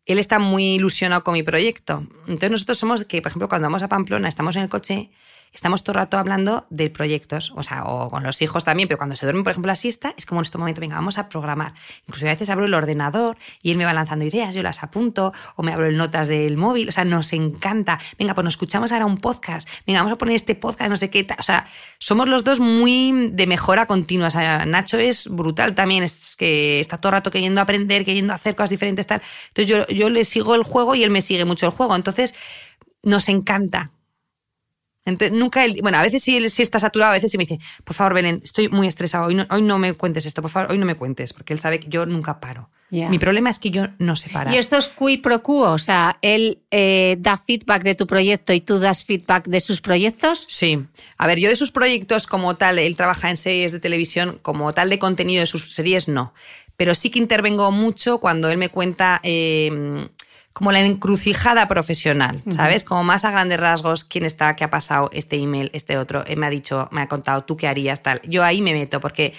él está muy ilusionado con mi proyecto. Entonces nosotros somos que, por ejemplo, cuando vamos a Pamplona, estamos en el coche estamos todo el rato hablando de proyectos, o sea, o con los hijos también, pero cuando se duerme, por ejemplo, la siesta, es como en este momento, venga, vamos a programar. Incluso a veces abro el ordenador y él me va lanzando ideas, yo las apunto, o me abro el notas del móvil, o sea, nos encanta. Venga, pues nos escuchamos ahora un podcast, venga, vamos a poner este podcast, no sé qué, o sea, somos los dos muy de mejora continua. O sea, Nacho es brutal también, es que está todo el rato queriendo aprender, queriendo hacer cosas diferentes, tal. Entonces yo, yo le sigo el juego y él me sigue mucho el juego. Entonces, nos encanta. Entonces, nunca bueno, a veces sí, sí, está saturado, a veces sí me dice, por favor, Belén, estoy muy estresado, hoy no, hoy no me cuentes esto, por favor, hoy no me cuentes, porque él sabe que yo nunca paro. Mi problema es que yo no sé parar. Y esto es qui pro quo, o sea, él eh, da feedback de tu proyecto y tú das feedback de sus proyectos. Sí. A ver, yo de sus proyectos como tal, él trabaja en series de televisión, como tal de contenido de sus series, no. Pero sí que intervengo mucho cuando él me cuenta eh, como la encrucijada profesional, ¿sabes? Como más a grandes rasgos, quién está, qué ha pasado, este email, este otro, él me ha dicho, me ha contado, tú qué harías, tal. Yo ahí me meto porque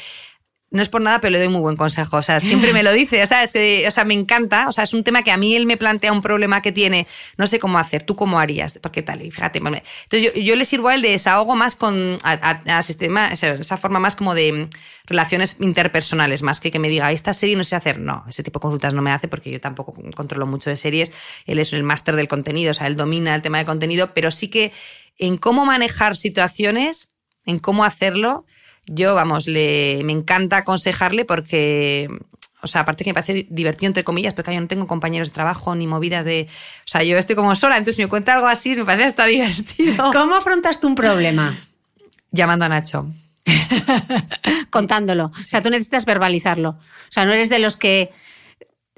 no es por nada, pero le doy muy buen consejo. O sea, siempre me lo dice. O sea, o sea, me encanta. O sea, es un tema que a mí él me plantea un problema que tiene. No sé cómo hacer. ¿Tú cómo harías? ¿Por qué tal? Y fíjate. Entonces, yo, le sirvo a él de desahogo más con. A, sistema, esa, forma más como de relaciones interpersonales, más que que me diga, esta serie no sé hacer. No, ese tipo de consultas no me hace porque yo tampoco controlo mucho de series. Él es el máster del contenido. O sea, él domina el tema de contenido, pero sí que en cómo manejar situaciones, en cómo hacerlo yo, vamos, le, me encanta aconsejarle porque, o sea, aparte que me parece divertido, entre comillas, porque yo no tengo compañeros de trabajo ni movidas de. O sea, yo estoy como sola, entonces me cuenta algo así, me parece hasta divertido. ¿Cómo afrontas tú un problema? Llamando a Nacho. Contándolo. O sea, tú necesitas verbalizarlo. O sea, no eres de los que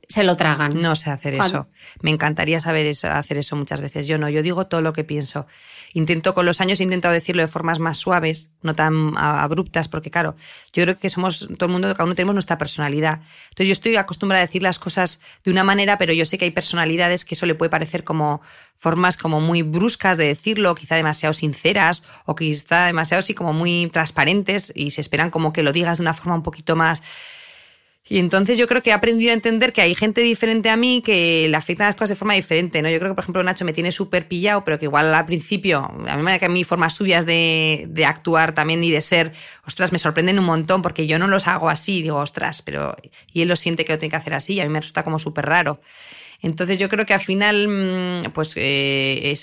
se lo tragan. No sé hacer eso. Me encantaría saber eso, hacer eso muchas veces. Yo no, yo digo todo lo que pienso intento con los años he intentado decirlo de formas más suaves, no tan abruptas, porque claro, yo creo que somos todo el mundo, cada uno tenemos nuestra personalidad. Entonces yo estoy acostumbrada a decir las cosas de una manera, pero yo sé que hay personalidades que eso le puede parecer como formas como muy bruscas de decirlo, quizá demasiado sinceras o quizá demasiado así como muy transparentes y se esperan como que lo digas de una forma un poquito más y entonces yo creo que he aprendido a entender que hay gente diferente a mí que le afectan las cosas de forma diferente, ¿no? Yo creo que, por ejemplo, Nacho me tiene súper pillado, pero que igual al principio, a mí me que a mí formas suyas de, de, actuar también y de ser, ostras, me sorprenden un montón porque yo no los hago así, digo, ostras, pero... Y él lo siente que lo tiene que hacer así y a mí me resulta como súper raro. Entonces yo creo que al final, mm, pues eh,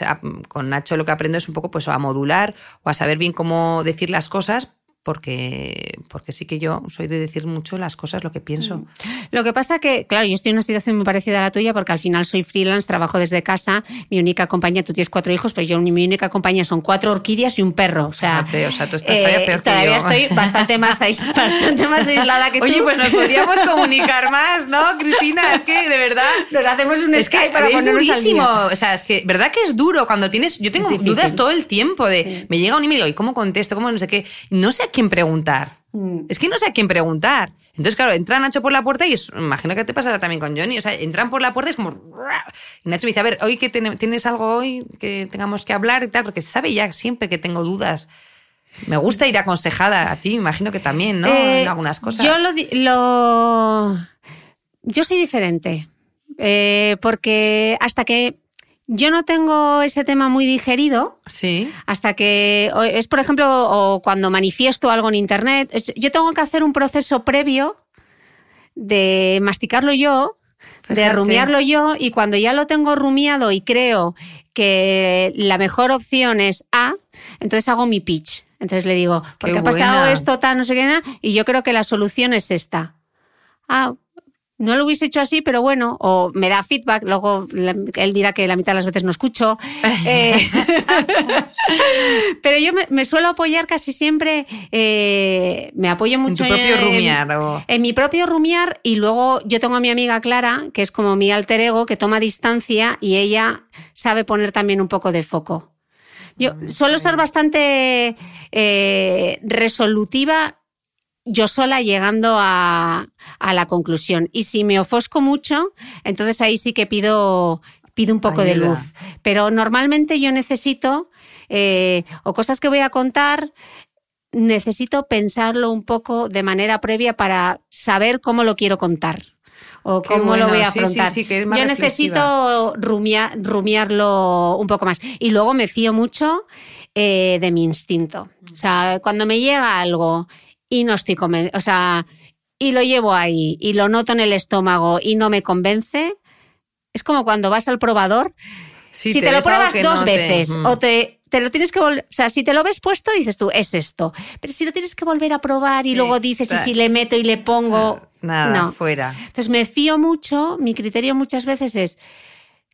con Nacho lo que aprendo es un poco pues a modular o a saber bien cómo decir las cosas porque, porque sí que yo soy de decir mucho las cosas, lo que pienso. Mm. Lo que pasa que, claro, yo estoy en una situación muy parecida a la tuya porque al final soy freelance, trabajo desde casa, mi única compañía, tú tienes cuatro hijos, pero yo mi única compañía son cuatro orquídeas y un perro. O sea, o sea tú estás todavía peor todavía estoy bastante más, bastante más aislada que tú. Oye, pues nos podríamos comunicar más, ¿no, Cristina? Es que de verdad... Nos hacemos un es Skype para es durísimo. O sea, es que, ¿verdad que es duro cuando tienes... Yo tengo dudas todo el tiempo de... Me llega un email y digo, ¿cómo contesto? ¿Cómo no sé qué? No sé a quién preguntar. Mm. Es que no sé a quién preguntar. Entonces, claro, entra Nacho por la puerta y es, imagino que te pasará también con Johnny. O sea, entran por la puerta y es como. Y Nacho me dice, a ver, hoy que tienes algo hoy que tengamos que hablar y tal, porque sabe ya siempre que tengo dudas. Me gusta ir aconsejada a ti, imagino que también, ¿no? en eh, algunas cosas. Yo lo, lo... Yo soy diferente. Eh, porque hasta que yo no tengo ese tema muy digerido. Sí. Hasta que es, por ejemplo, o cuando manifiesto algo en internet, yo tengo que hacer un proceso previo de masticarlo yo, de rumiarlo yo, y cuando ya lo tengo rumiado y creo que la mejor opción es A, entonces hago mi pitch. Entonces le digo, ¿por qué ha pasado esto, tal, no sé qué, nada? Y yo creo que la solución es esta. Ah, no lo hubiese hecho así, pero bueno, o me da feedback, luego él dirá que la mitad de las veces no escucho. Eh, pero yo me, suelo apoyar casi siempre, eh, me apoyo mucho en, tu propio rumiar, en, mi propio rumiar y luego yo tengo a mi amiga Clara, que es como mi alter ego, que toma distancia y ella sabe poner también un poco de foco. Yo suelo ser bastante eh, resolutiva yo sola llegando a, la conclusión. Y si me ofosco mucho, entonces ahí sí que pido, pido un poco de luz. Pero normalmente yo necesito, eh, o cosas que voy a contar, necesito pensarlo un poco de manera previa para saber cómo lo quiero contar o cómo lo voy a afrontar. Yo necesito rumiarlo un poco más. Y luego me fío mucho eh, de mi instinto. O sea, cuando me llega algo y no estoy o sea, y lo llevo ahí y lo noto en el estómago y no me convence, es como cuando vas al probador. si te, lo pruebas dos veces o te, te lo tienes que volver, o sea, si te lo ves puesto, dices tú, es esto. Pero si lo tienes que volver a probar y luego dices, y si le meto y le pongo. Nada, no. fuera. Entonces me fío mucho, mi criterio muchas veces es.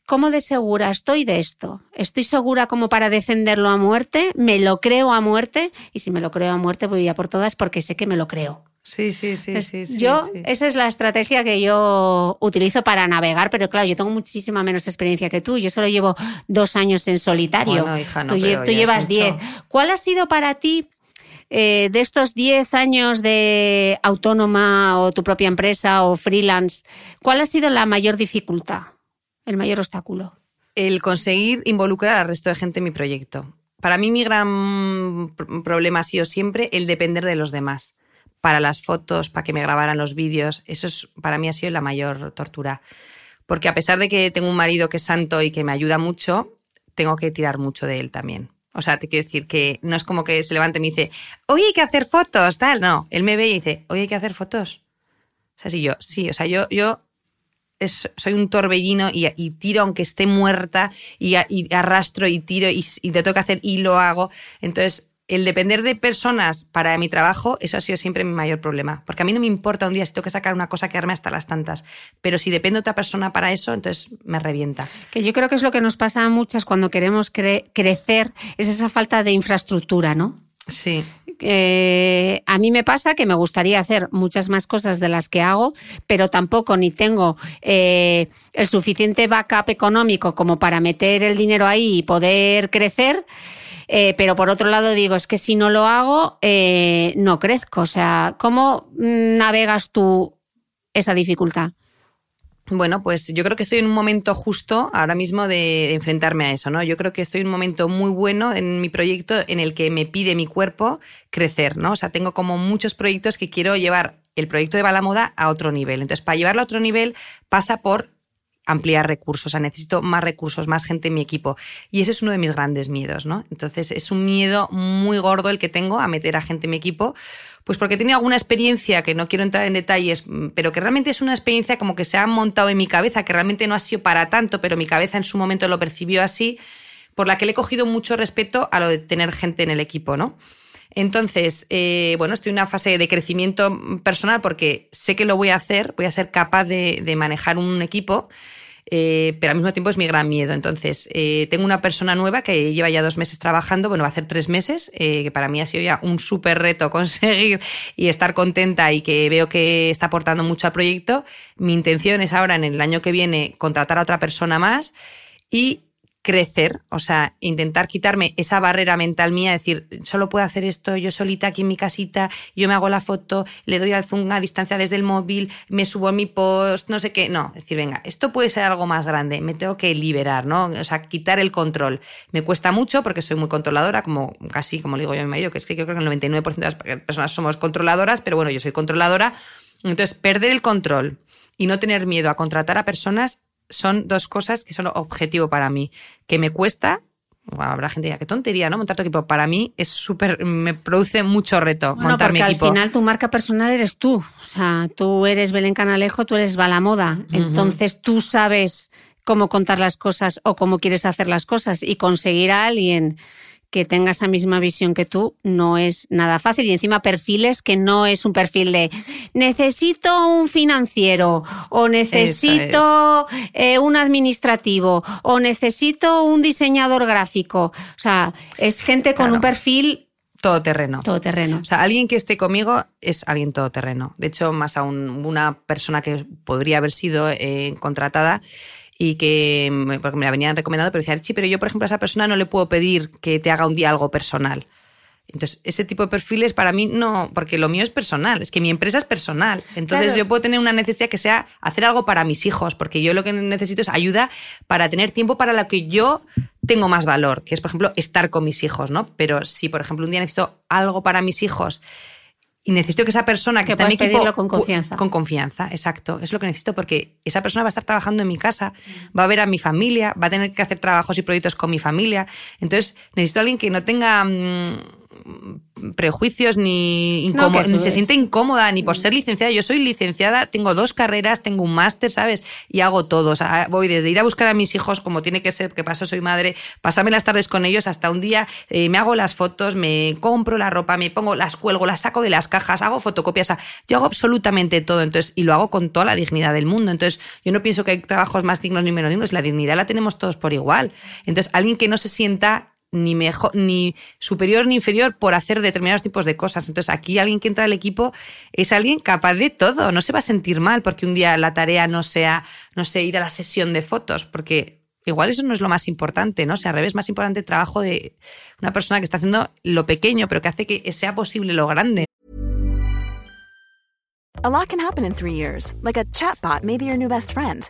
¿Cómo de segura estoy de esto? ¿Estoy segura como para defenderlo a muerte? ¿Me lo creo a muerte? Y si me lo creo a muerte voy a por todas porque sé que me lo creo. Sí, sí, sí, sí, Yo, esa es la estrategia que yo utilizo para navegar, pero claro, yo tengo muchísima menos experiencia que tú. Yo solo llevo dos años en solitario. tú, llevas diez. ¿Cuál ha sido para ti eh, de estos diez años de autónoma o tu propia empresa o freelance? ¿Cuál ha sido la mayor dificultad? El mayor obstáculo? El conseguir involucrar al resto de gente en mi proyecto. Para mí mi gran problema ha sido siempre el depender de los demás. para las fotos, para que me grabaran los vídeos. Eso es, para mí ha sido la mayor tortura. Porque a pesar de que tengo un marido que es santo y que me ayuda mucho, tengo que tirar mucho de él también. O sea, te quiero decir que no es como que se levante y me dice, oye, hay que hacer fotos, tal. No, él me ve y dice, oye, hay que hacer fotos. O sea, sí, yo, sí, o sea, yo, yo soy un torbellino y, tiro aunque esté muerta y, arrastro y tiro y, y te toca hacer y lo hago. Entonces, el depender de personas para mi trabajo, eso ha sido siempre mi mayor problema. Porque a mí no me importa un día si tengo que sacar una cosa, quedarme hasta las tantas. Pero si depende de otra persona para eso, entonces me revienta. Que yo creo que es lo que nos pasa a muchas cuando queremos crecer, es esa falta de infraestructura, ¿no? Sí. Eh, a mí me pasa que me gustaría hacer muchas más cosas de las que hago, pero tampoco ni tengo eh, el suficiente backup económico como para meter el dinero ahí y poder crecer. Eh, pero por otro lado digo, es que si no lo hago, no crezco. O sea, ¿cómo navegas tú esa dificultad? Bueno, pues yo creo que estoy en un momento justo ahora mismo de enfrentarme a eso, ¿no? Yo creo que estoy en un momento muy bueno en mi proyecto en el que me pide mi cuerpo crecer, ¿no? O sea, tengo como muchos proyectos que quiero llevar el proyecto de Balamoda a otro nivel. Entonces, para llevarlo a otro nivel pasa por ampliar recursos, o sea, necesito más recursos, más gente en mi equipo. Y ese es uno de mis grandes miedos, ¿no? Entonces, es un miedo muy gordo el que tengo a meter a gente en mi equipo, pues porque he tenido alguna experiencia que no quiero entrar en detalles, pero que realmente es una experiencia como que se ha montado en mi cabeza, que realmente no ha sido para tanto, pero mi cabeza en su momento lo percibió así, por la que le he cogido mucho respeto a lo de tener gente en el equipo, ¿no? Entonces, eh, bueno, estoy en una fase de crecimiento personal porque sé que lo voy a hacer, voy a ser capaz de, manejar un equipo. Eh, pero al mismo tiempo es mi gran miedo. Entonces, eh, tengo una persona nueva que lleva ya dos meses trabajando, bueno, va a hacer tres meses, que para mí ha sido ya un súper reto conseguir y estar contenta y que veo que está aportando mucho al proyecto. Mi intención es ahora, en el año que viene, contratar a otra persona más y crecer, o sea, intentar quitarme esa barrera mental mía, decir, solo puedo hacer esto yo solita aquí en mi casita, yo me hago la foto, le doy al zoom a distancia desde el móvil, me subo a mi post, no sé qué, no, decir, venga, esto puede ser algo más grande, me tengo que liberar, ¿no? O sea, quitar el control. Me cuesta mucho porque soy muy controladora, como casi, como le digo yo a mi marido, que es que yo creo que el 99% de las personas somos controladoras, pero bueno, yo soy controladora. Entonces, perder el control y no tener miedo a contratar a personas son dos cosas que son objetivo para mí, que me cuesta, habrá gente que diga, qué tontería, ¿no? Montar tu equipo. Para mí es súper, me produce mucho reto montar mi equipo. al final tu marca personal eres tú. O sea, tú eres Belén Canalejo, tú eres Balamoda. Entonces tú sabes cómo contar las cosas o cómo quieres hacer las cosas y conseguir a alguien que tenga esa misma visión que tú no es nada fácil. Y encima perfiles que no es un perfil de necesito un financiero o necesito eh, un administrativo o necesito un diseñador gráfico. O sea, es gente con un perfil Todoterreno. Todoterreno. O sea, alguien que esté conmigo es alguien todoterreno. De hecho, más aún una persona que podría haber sido eh, contratada y que porque me la venían recomendando, pero decía, sí, pero yo, por ejemplo, a esa persona no le puedo pedir que te haga un día algo personal. Entonces, ese tipo de perfiles para mí no, porque lo mío es personal, es que mi empresa es personal. Entonces, yo puedo tener una necesidad que sea hacer algo para mis hijos, porque yo lo que necesito es ayuda para tener tiempo para lo que yo tengo más valor, que es, por ejemplo, estar con mis hijos, ¿no? Pero si, por ejemplo, un día necesito algo para mis hijos y necesito que esa persona que, está en mi equipo con confianza. Con confianza, exacto. Es lo que necesito porque esa persona va a estar trabajando en mi casa, va a ver a mi familia, va a tener que hacer trabajos y proyectos con mi familia. Entonces, necesito a alguien que no tenga mm, prejuicios ni, ni se siente incómoda ni por ser licenciada. Yo soy licenciada, tengo dos carreras, tengo un máster, ¿sabes? Y hago todo. O sea, voy desde ir a buscar a mis hijos como tiene que ser, que paso soy madre, pasarme las tardes con ellos hasta un día eh, me hago las fotos, me compro la ropa, me pongo, las cuelgo, las saco de las cajas, hago fotocopias. O sea, yo hago absolutamente todo. Entonces, y lo hago con toda la dignidad del mundo. Entonces, yo no pienso que hay trabajos más dignos ni menos dignos. La dignidad la tenemos todos por igual. Entonces, alguien que no se sienta ni mejor, ni superior ni inferior por hacer determinados tipos de cosas. Entonces, aquí alguien que entra al equipo es alguien capaz de todo. No se va a sentir mal porque un día la tarea no sea, no ir a la sesión de fotos, porque igual eso no es lo más importante, ¿no? O sea, al revés, más importante el trabajo de una persona que está haciendo lo pequeño, pero que hace que sea posible lo grande. A lot can happen in three years, like a chatbot maybe your new best friend.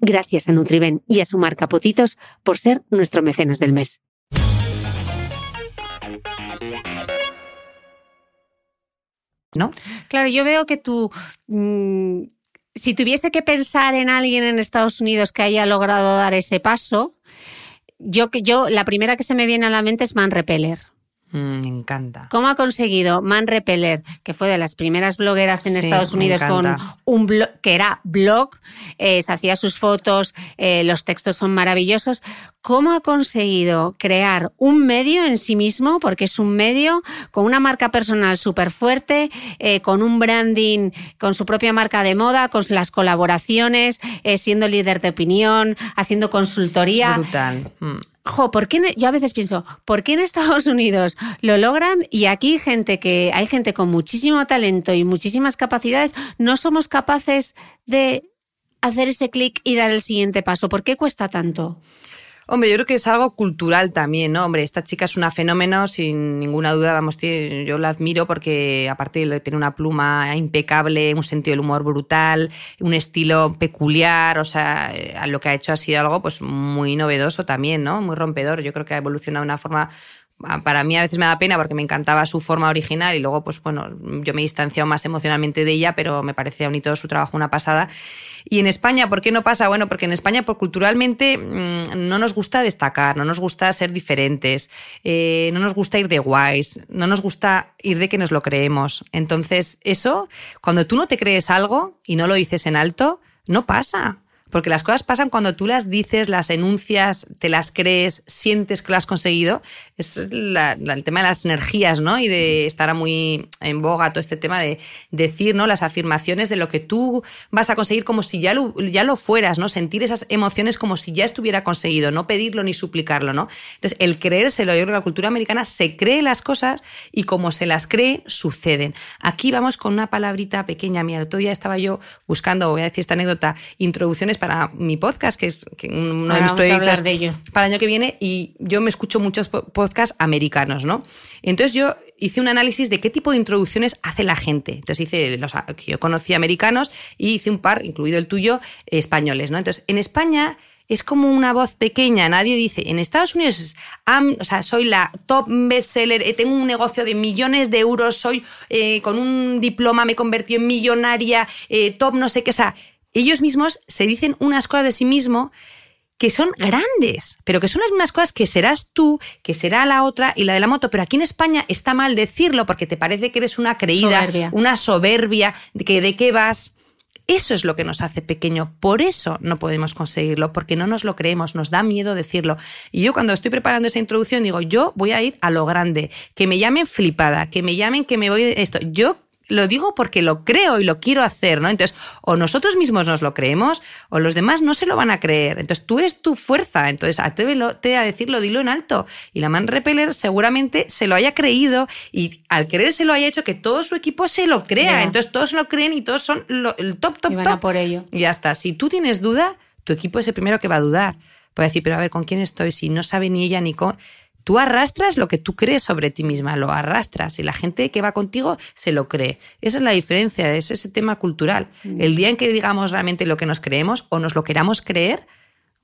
Gracias a Nutriben y a su marca Potitos por ser nuestro mecenas del mes. ¿No? Claro, yo veo que tú, mm, si tuviese que pensar en alguien en Estados Unidos que haya logrado dar ese paso, yo, yo la primera que se me viene a la mente es Man Repeller. Mm, me encanta. ¿Cómo ha conseguido Man Repeller, que fue de las primeras blogueras en Sí, Estados Unidos con un blog que era blog, eh, se hacía sus fotos, eh, los textos son maravillosos? ¿Cómo ha conseguido crear un medio en sí mismo, porque es un medio con una marca personal súper fuerte, eh, con un branding, con su propia marca de moda, con las colaboraciones, siendo líder de opinión, haciendo consultoría? Brutal. Mm. Jo, ¿por qué en- yo a veces pienso, ¿por qué en Estados Unidos lo logran y aquí gente que hay gente con muchísimo talento y muchísimas capacidades no somos capaces de hacer ese clic y dar el siguiente paso? ¿Por qué cuesta tanto? Hombre, yo creo que es algo cultural también, ¿no? Hombre, esta chica es una fenómeno, sin ninguna duda, vamos, yo la admiro porque aparte de tiene una pluma impecable, un sentido del humor brutal, un estilo peculiar, o sea, eh, lo que ha hecho ha sido algo pues muy novedoso también, ¿no? Muy rompedor. Yo creo que ha evolucionado de una forma para mí a veces me da pena porque me encantaba su forma original y luego, pues bueno, yo me he distanciado más emocionalmente de ella, pero me parecía bonito su trabajo una pasada. Y en España, ¿por qué no pasa? Bueno, porque en España, por culturalmente, mm, no nos gusta destacar, no nos gusta ser diferentes, eh, no nos gusta ir de guays, no nos gusta ir de que nos lo creemos. Entonces, eso, cuando tú no te crees algo y no lo dices en alto, no pasa. Porque las cosas pasan cuando tú las dices, las enuncias, te las crees, sientes que lo has conseguido. Es la- la- el tema de las energías, ¿no? Y de estar muy en boga todo este tema de decir, ¿no? Las afirmaciones de lo que tú vas a conseguir como si ya lo, ya lo fueras, ¿no? Sentir esas emociones como si ya estuviera conseguido, no pedirlo ni suplicarlo, ¿no? Entonces, el creérselo, yo creo que la cultura americana se cree las cosas y como se las cree, suceden. Aquí vamos con una palabrita pequeña. Mira, el otro día estaba yo buscando, voy a decir esta anécdota, introducciones para mi podcast, que es que uno de mis proyectos de para el año que viene, y yo me escucho muchos po- podcasts americanos, ¿no? Entonces yo hice un análisis de qué tipo de introducciones hace la gente. Entonces hice los que yo conocí americanos y hice un par, incluido el tuyo, españoles, ¿no? Entonces, en España es como una voz pequeña, nadie dice, en Estados Unidos es, am- o sea, soy la top bestseller, eh, tengo un negocio de millones de euros, soy eh, con un diploma, me convertí en millonaria, eh, top no sé qué, o sea, ellos mismos se dicen unas cosas de sí mismo que son grandes, pero que son las mismas cosas que serás tú, que será la otra y la de la moto. Pero aquí en España está mal decirlo porque te parece que eres una creída, Soberbia. una soberbia, de que de qué vas. Eso es lo que nos hace pequeño. Por eso no podemos conseguirlo, porque no nos lo creemos, nos da miedo decirlo. Y yo cuando estoy preparando esa introducción digo, yo voy a ir a lo grande, que me llamen flipada, que me llamen que me voy de esto. Yo lo digo porque lo creo y lo quiero hacer, ¿no? Entonces, o nosotros mismos nos lo creemos o los demás no se lo van a creer. Entonces, tú eres tu fuerza, entonces atrévete a decirlo, dilo en alto. Y la man repeller seguramente se lo haya creído y al creerse lo haya hecho que todo su equipo se lo crea. Entonces, todos lo creen y todos son el top, top, y van top. A por ello. Y ya está. Si tú tienes duda, tu equipo es el primero que va a dudar. Puede decir, pero a ver, ¿con quién estoy? Si no sabe ni ella ni con... Tú arrastras lo que tú crees sobre ti misma, lo arrastras y la gente que va contigo se lo cree. Esa es la diferencia, es ese tema cultural. Mm. El día en que digamos realmente lo que nos creemos o nos lo queramos creer,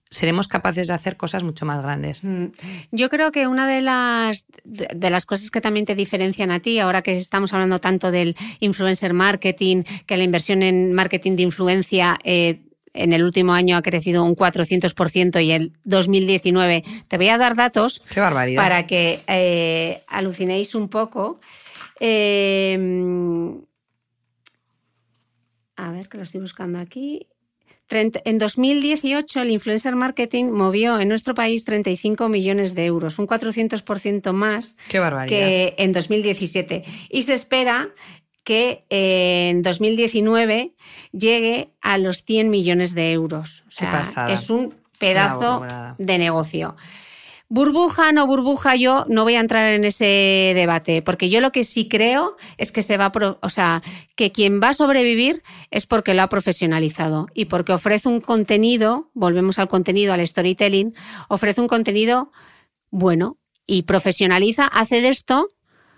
seremos capaces de hacer cosas mucho más grandes. Mm. Yo creo que una de las, de las cosas que también te diferencian a ti, ahora que estamos hablando tanto del influencer marketing, que la inversión en marketing de influencia eh, en el último año ha crecido un 400% y el 2019. Te voy a dar datos Qué barbaridad. para que eh, alucinéis un poco. Eh, a ver, que lo estoy buscando aquí. En 2018 el influencer marketing movió en nuestro país 35 millones de euros, un 400% más que en 2017. Y se espera que en 2019 llegue a los 100 millones de euros. O sea, es un pedazo de negocio. Burbuja, no burbuja, yo no voy a entrar en ese debate, porque yo lo que sí creo es que se va, o sea, que quien va a sobrevivir es porque lo ha profesionalizado y porque ofrece un contenido, volvemos al contenido, al storytelling, ofrece un contenido bueno y profesionaliza, hace de esto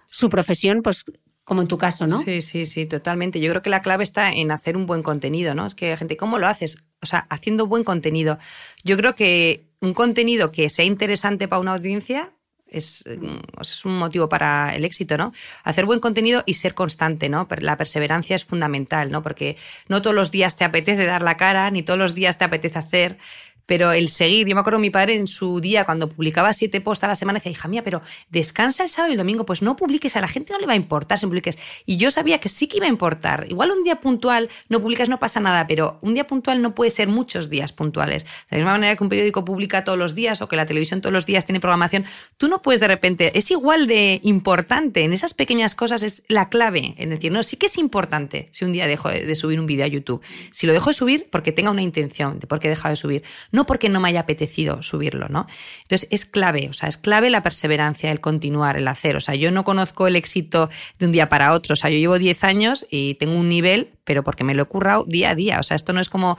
su profesión, pues como en tu caso, ¿no? Sí, sí, sí, totalmente. Yo creo que la clave está en hacer un buen contenido, ¿no? Es que gente, ¿cómo lo haces? O sea, haciendo buen contenido. Yo creo que un contenido que sea interesante para una audiencia es, mm, es un motivo para el éxito, ¿no? Hacer buen contenido y ser constante, ¿no? La perseverancia es fundamental, ¿no? Porque no todos los días te apetece dar la cara, ni todos los días te apetece hacer. Pero el seguir, yo me acuerdo mi padre en su día, cuando publicaba siete posts a la semana, decía, hija mía, pero descansa el sábado y el domingo, pues no publiques, a la gente no le va a importar si publiques. Y yo sabía que sí que iba a importar. Igual un día puntual no publicas, no pasa nada, pero un día puntual no puede ser muchos días puntuales. De la misma manera que un periódico publica todos los días o que la televisión todos los días tiene programación, tú no puedes de repente, es igual de importante, en esas pequeñas cosas es la clave. Es decir, no, sí que es importante si un día dejo de de subir un vídeo a YouTube. Si lo dejo de subir, porque tenga una intención de por qué he dejado de subir, no porque no me haya apetecido subirlo, ¿no? Entonces es clave, o sea, es clave la perseverancia, el continuar, el hacer. O sea, yo no conozco el éxito de un día para otro. O sea, yo llevo 10 años y tengo un nivel, pero porque me lo he currado día a día. O sea, esto no es como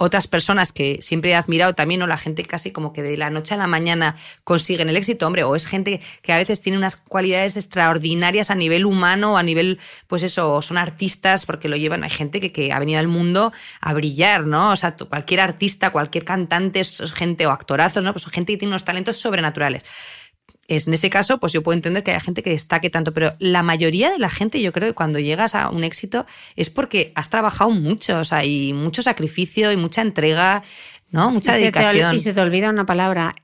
otras personas que siempre he admirado también, o la gente casi como que de la noche a la mañana consiguen el éxito, hombre, o es gente que a veces tiene unas cualidades extraordinarias a nivel humano, a nivel, pues eso, son artistas porque lo llevan, hay gente que, que ha venido al mundo a brillar, ¿no? O sea, cualquier artista, cualquier cantante, es gente o actorazos, ¿no? Pues gente que tiene unos talentos sobrenaturales. Es, en ese caso, pues yo puedo entender que haya gente que destaque tanto, pero la mayoría de la gente, yo creo que cuando llegas a un éxito es porque has trabajado mucho, o sea, y mucho sacrificio y mucha entrega, ¿no? Mucha y, se dedicación. y se te olvida una palabra,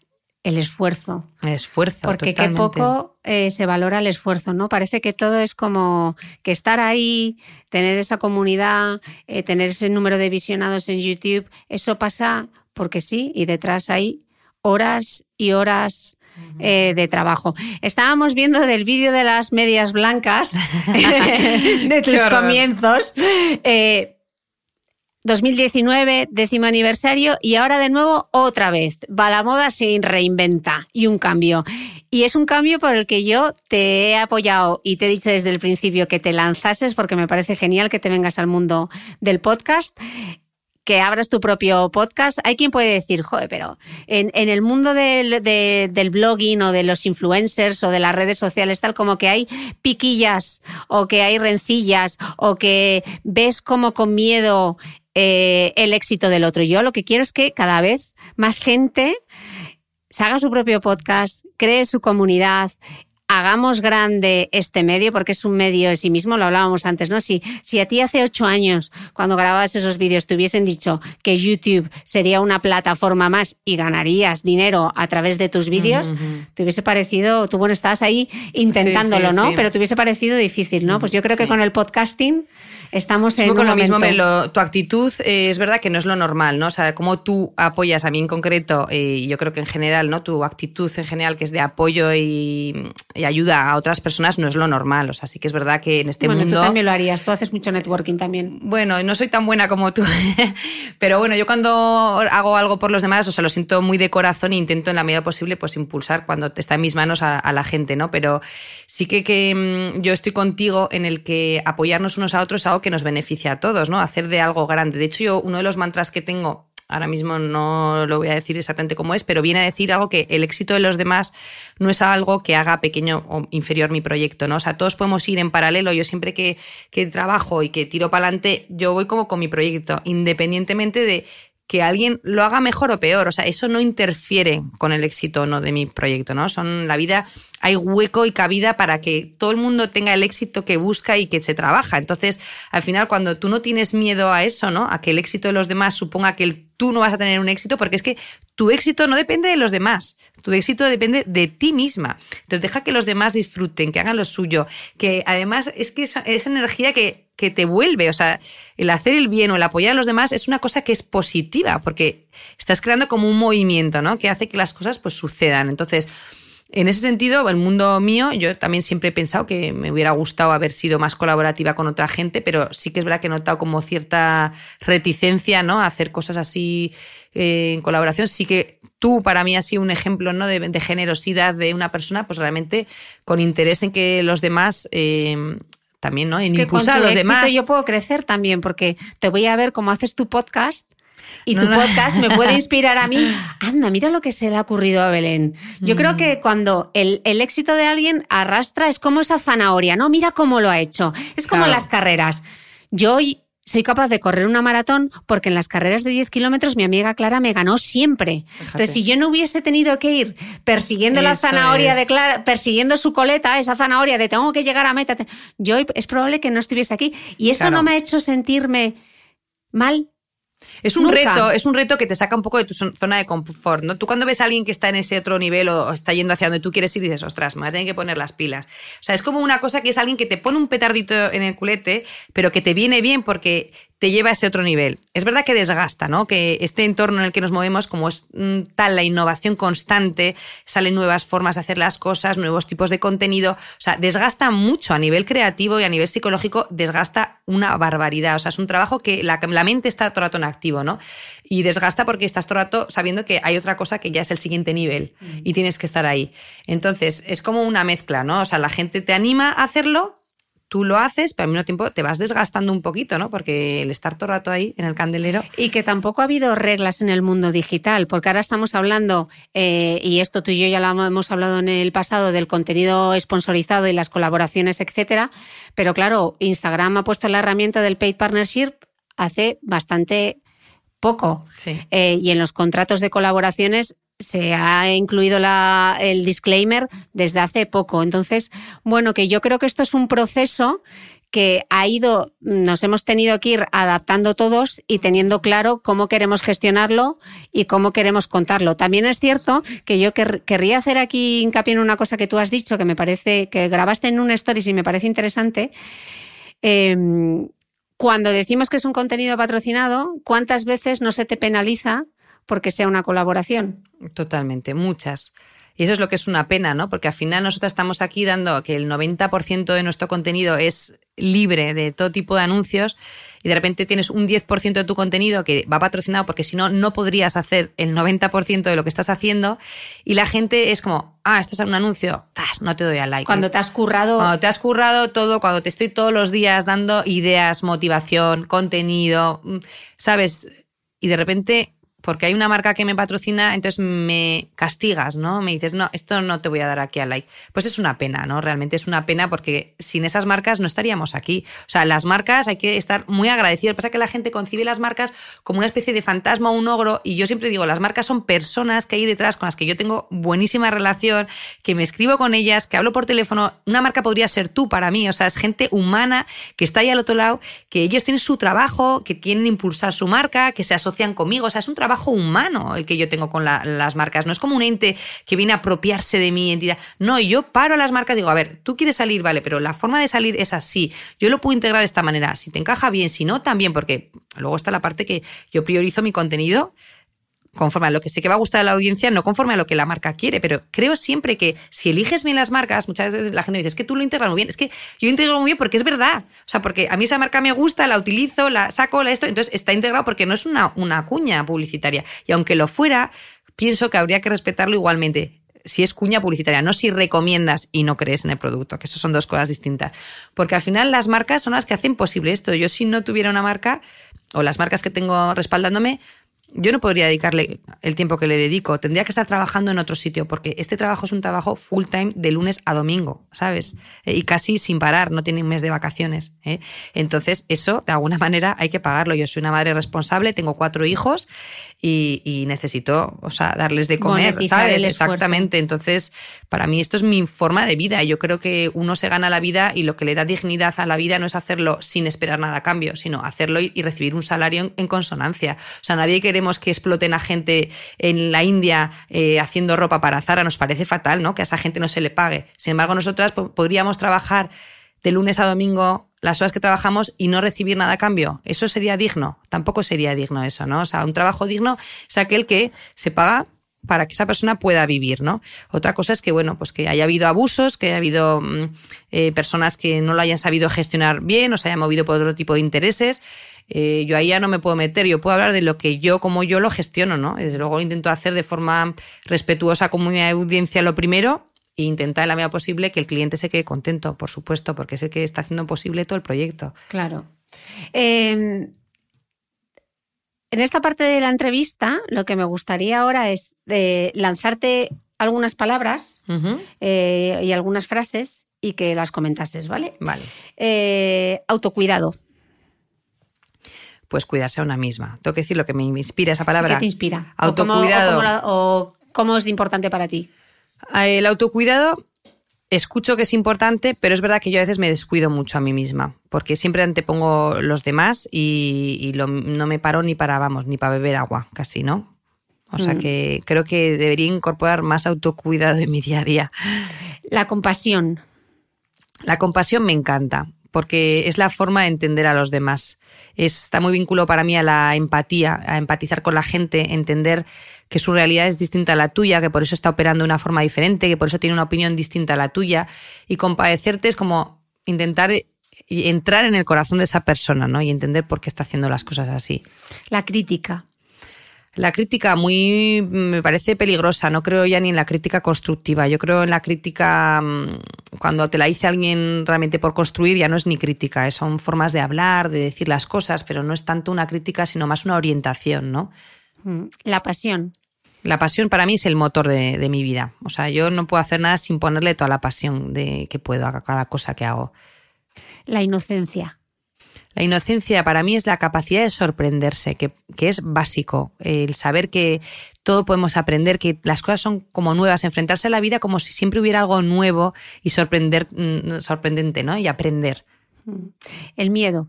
el esfuerzo. Esfuerzo. Porque qué totalmente. poco eh, se valora el esfuerzo, ¿no? Parece que todo es como que estar ahí, tener esa comunidad, eh, tener ese número de visionados en YouTube, eso pasa porque sí, y detrás hay horas y horas eh, de trabajo. Estábamos viendo del vídeo de las medias blancas de tus horror. comienzos. eh, 2019, décimo aniversario, y ahora de nuevo otra vez. Va la moda se reinventa y un cambio. Y es un cambio por el que yo te he apoyado y te he dicho desde el principio que te lanzases porque me parece genial que te vengas al mundo del podcast que abras tu propio podcast. Hay quien puede decir, joder, pero en, el mundo del, de- del blogging o de los influencers o de las redes sociales, tal como que hay piquillas o que hay rencillas o que ves como con miedo eh, el éxito del otro. Yo lo que quiero es que cada vez más gente se haga su propio podcast, cree su comunidad. Hagamos grande este medio porque es un medio en sí mismo, lo hablábamos antes, ¿no? Si, si a ti hace ocho años, cuando grababas esos vídeos, te hubiesen dicho que YouTube sería una plataforma más y ganarías dinero a través de tus vídeos, te hubiese parecido, tú bueno, estabas ahí intentándolo, Sí, sí, ¿no? sí. Pero te hubiese parecido difícil, ¿no? Pues yo creo que con el podcasting estamos Es en un poco un lo mismo, momento- hombre, lo- tu actitud eh, es verdad que no es lo normal, ¿no? O sea, como tú apoyas a mí en concreto, eh, y yo creo que en general, ¿no? Tu actitud en general, que es de apoyo y, y ayuda a otras personas no es lo normal. O sea, sí que es verdad que en este bueno, mundo. Tú también lo harías, tú haces mucho networking también. Bueno, no soy tan buena como tú, pero bueno, yo cuando hago algo por los demás, o sea, lo siento muy de corazón e intento en la medida posible pues impulsar cuando está en mis manos a, a la gente, ¿no? Pero sí que, que mm, yo estoy contigo en el que apoyarnos unos a otros es que nos beneficia a todos, ¿no? Hacer de algo grande. De hecho, yo uno de los mantras que tengo ahora mismo no lo voy a decir exactamente cómo es, pero viene a decir algo que el éxito de los demás no es algo que haga pequeño o inferior mi proyecto, ¿no? O sea, todos podemos ir en paralelo. Yo siempre que, que trabajo y que tiro para adelante, yo voy como con mi proyecto, independientemente de que alguien lo haga mejor o peor. O sea, eso no interfiere con el éxito no de mi proyecto, ¿no? Son la vida, hay hueco y cabida para que todo el mundo tenga el éxito que busca y que se trabaja. Entonces, al final, cuando tú no tienes miedo a eso, ¿no? A que el éxito de los demás suponga que tú no vas a tener un éxito, porque es que tu éxito no depende de los demás. Tu éxito depende de ti misma. Entonces, deja que los demás disfruten, que hagan lo suyo, que además es que esa energía que que te vuelve. O sea, el hacer el bien o el apoyar a los demás es una cosa que es positiva, porque estás creando como un movimiento, ¿no? Que hace que las cosas pues sucedan. Entonces, en ese sentido, el mundo mío, yo también siempre he pensado que me hubiera gustado haber sido más colaborativa con otra gente, pero sí que es verdad que he notado como cierta reticencia, ¿no? A hacer cosas así eh, en colaboración. Sí que tú para mí has sido un ejemplo, ¿no? De, generosidad de una persona, pues realmente con interés en que los demás eh, también, ¿no? En Es que con impulsar a los éxito demás. yo puedo crecer también, porque te voy a ver cómo haces tu podcast. Y No, tu no. podcast me puede inspirar a mí. Anda, mira lo que se le ha ocurrido a Belén. Yo Mm. creo que cuando el, el éxito de alguien arrastra, es como esa zanahoria, ¿no? Mira cómo lo ha hecho. Es como Claro. las carreras. Yo soy capaz de correr una maratón porque en las carreras de 10 kilómetros mi amiga Clara me ganó siempre. Entonces, si yo no hubiese tenido que ir persiguiendo la zanahoria es. de Clara, persiguiendo su coleta, esa zanahoria de tengo que llegar a meta, yo es probable que no estuviese aquí. Y eso Claro. no me ha hecho sentirme mal. Es un Nunca. reto, es un reto que te saca un poco de tu zona de confort, ¿no? Tú cuando ves a alguien que está en ese otro nivel o está yendo hacia donde tú quieres ir, dices, ostras, me voy a tener que poner las pilas. O sea, es como una cosa que es alguien que te pone un petardito en el culete, pero que te viene bien porque te lleva a ese otro nivel. Es verdad que desgasta, ¿no? Que este entorno en el que nos movemos, como es mm, tal la innovación constante, salen nuevas formas de hacer las cosas, nuevos tipos de contenido, o sea, desgasta mucho a nivel creativo y a nivel psicológico, desgasta una barbaridad. O sea, es un trabajo que la, la mente está todo el rato en activo, ¿no? Y desgasta porque estás todo el rato sabiendo que hay otra cosa que ya es el siguiente nivel y tienes que estar ahí. Entonces, es como una mezcla, ¿no? O sea, la gente te anima a hacerlo, tú lo haces, pero al mismo tiempo te vas desgastando un poquito, ¿no? Porque el estar todo el rato ahí en el candelero. Y que tampoco ha habido reglas en el mundo digital, porque ahora estamos hablando, eh, y esto tú y yo ya lo hemos hablado en el pasado, del contenido sponsorizado y las colaboraciones, etcétera. Pero claro, Instagram ha puesto la herramienta del paid partnership hace bastante poco. Sí. Eh, y en los contratos de colaboraciones se ha incluido el disclaimer desde hace poco. Entonces, bueno, que yo creo que esto es un proceso que ha ido, nos hemos tenido que ir adaptando todos y teniendo claro cómo queremos gestionarlo y cómo queremos contarlo. También es cierto que yo quer- querría hacer aquí hincapié en una cosa que tú has dicho, que me parece, que grabaste en un stories y me parece interesante. Eh, cuando decimos que es un contenido patrocinado, ¿cuántas veces no se te penaliza porque sea una colaboración? Totalmente, muchas. Y eso es lo que es una pena, ¿no? Porque al final nosotros estamos aquí dando que el 90% de nuestro contenido es libre de todo tipo de anuncios y de repente tienes un 10% de tu contenido que va patrocinado porque si no, no podrías hacer el 90% de lo que estás haciendo y la gente es como, ah, esto es un anuncio, ¡tas! no te doy al like. Cuando te has currado... Cuando te has currado todo, cuando te estoy todos los días dando ideas, motivación, contenido, mm, ¿sabes? Y de repente, porque hay una marca que me patrocina, entonces me castigas, ¿no? Me dices, no, esto no te voy a dar aquí al like. Pues es una pena, ¿no? Realmente es una pena porque sin esas marcas no estaríamos aquí. O sea, las marcas hay que estar muy agradecidos. Pasa que la gente concibe las marcas como una especie de fantasma o un ogro y yo siempre digo, las marcas son personas que hay detrás con las que yo tengo buenísima relación, que me escribo con ellas, que hablo por teléfono. Una marca podría ser tú para mí, o sea, es gente humana que está ahí al otro lado, que ellos tienen su trabajo, que quieren impulsar su marca, que se asocian conmigo, o sea, es un trabajo humano el que yo tengo con la- las marcas, no es como un ente que viene a apropiarse de mi entidad. No, yo paro a las marcas y digo, a ver, tú quieres salir, vale, pero la forma de salir es así. Yo lo puedo integrar de esta manera, si te encaja bien, si no, también, porque luego está la parte que yo priorizo mi contenido conforme a lo que sé que va a gustar a la audiencia, no conforme a lo que la marca quiere. Pero creo siempre que si eliges bien las marcas, muchas veces la gente dice, es que tú lo integras muy bien. Es que yo integro muy bien porque es verdad. O sea, porque a mí esa marca me gusta, la utilizo, la saco, la esto. Entonces está integrado porque no es una, una cuña publicitaria. Y aunque lo fuera, pienso que habría que respetarlo igualmente si es cuña publicitaria, no si recomiendas y no crees en el producto, que eso son dos cosas distintas. Porque al final las marcas son las que hacen posible esto. Yo si no tuviera una marca, o las marcas que tengo respaldándome, yo no podría dedicarle el tiempo que le dedico, tendría que estar trabajando en otro sitio, porque este trabajo es un trabajo full time de lunes a domingo, ¿sabes? Eh, y casi sin parar, no tiene un mes de vacaciones. ¿eh? Entonces, eso, de alguna manera, hay que pagarlo. Yo soy una madre responsable, tengo cuatro hijos y, necesito, o sea, darles de comer, ¿sabes? Exactamente. Entonces, para mí esto es mi forma de vida. Yo creo que uno se gana la vida y lo que le da dignidad a la vida no es hacerlo sin esperar nada a cambio, sino hacerlo y, recibir un salario en, consonanncia. O sea, nadie queremos que exploten a gente en la India eh, haciendo ropa para Zara. Nos parece fatal, ¿no? Que a esa gente no se le pague. Sin embargo, nosotras podríamos trabajar de lunes a domingo las horas que trabajamos y no recibir nada a cambio. ¿Eso sería digno? Tampoco sería digno eso, ¿no? O sea, un trabajo digno es aquel que se paga para que esa persona pueda vivir, ¿no? Otra cosa es que, bueno, pues que haya habido abusos, que haya habido mm, eh, personas que no lo hayan sabido gestionar bien o se hayan movido por otro tipo de intereses. Eh, yo ahí ya no me puedo meter, yo puedo hablar de lo que yo, como yo lo gestiono, ¿no? Desde luego lo intento hacer de forma respetuosa con mi audiencia lo primero e intentar en la medida posible que el cliente se quede contento, por supuesto, porque es el que está haciendo posible todo el proyecto. Claro. Em, en esta parte de la entrevista, lo que me gustaría ahora es de lanzarte algunas palabras eh, y algunas frases y que las comentases, ¿vale? Vale. Eh, autocuidado. Pues cuidarse a una misma. Tengo que decir lo que me inspira esa palabra. ¿Qué te inspira? Autocuidado. o cómo es importante para ti? El autocuidado escucho que es importante, pero es verdad que yo a veces me descuido mucho a mí misma, porque siempre antepongo los demás y, no me paro ni para, vamos, ni para beber agua, casi, ¿no? O sea mm. que creo que debería incorporar más autocuidado en mi día a día. La compasión. La compasión me encanta, porque es la forma de entender a los demás. Está muy vinculado para mí a la empatía, a empatizar con la gente, entender que su realidad es distinta a la tuya, que por eso está operando de una forma diferente, que por eso tiene una opinión distinta a la tuya. Y compadecerte es como intentar entrar en el corazón de esa persona, ¿no? Y entender por qué está haciendo las cosas así. La crítica. La crítica muy me parece peligrosa, no creo ya ni en la crítica constructiva. Yo creo en la crítica mm, cuando te la dice alguien realmente por construir ya no es ni crítica, son formas de hablar, de decir las cosas, pero no es tanto una crítica, sino más una orientación, ¿no? Mm, la pasión. La pasión para mí es el motor de, mi vida. O sea, yo no puedo hacer nada sin ponerle toda la pasión de que puedo a cada cosa que hago. La inocencia. La inocencia para mí es la capacidad de sorprenderse, que, es básico. El saber que todo podemos aprender, que las cosas son como nuevas, enfrentarse a la vida como si siempre hubiera algo nuevo y sorprender, mm, sorprendente, ¿no? Y aprender. Mm. El miedo.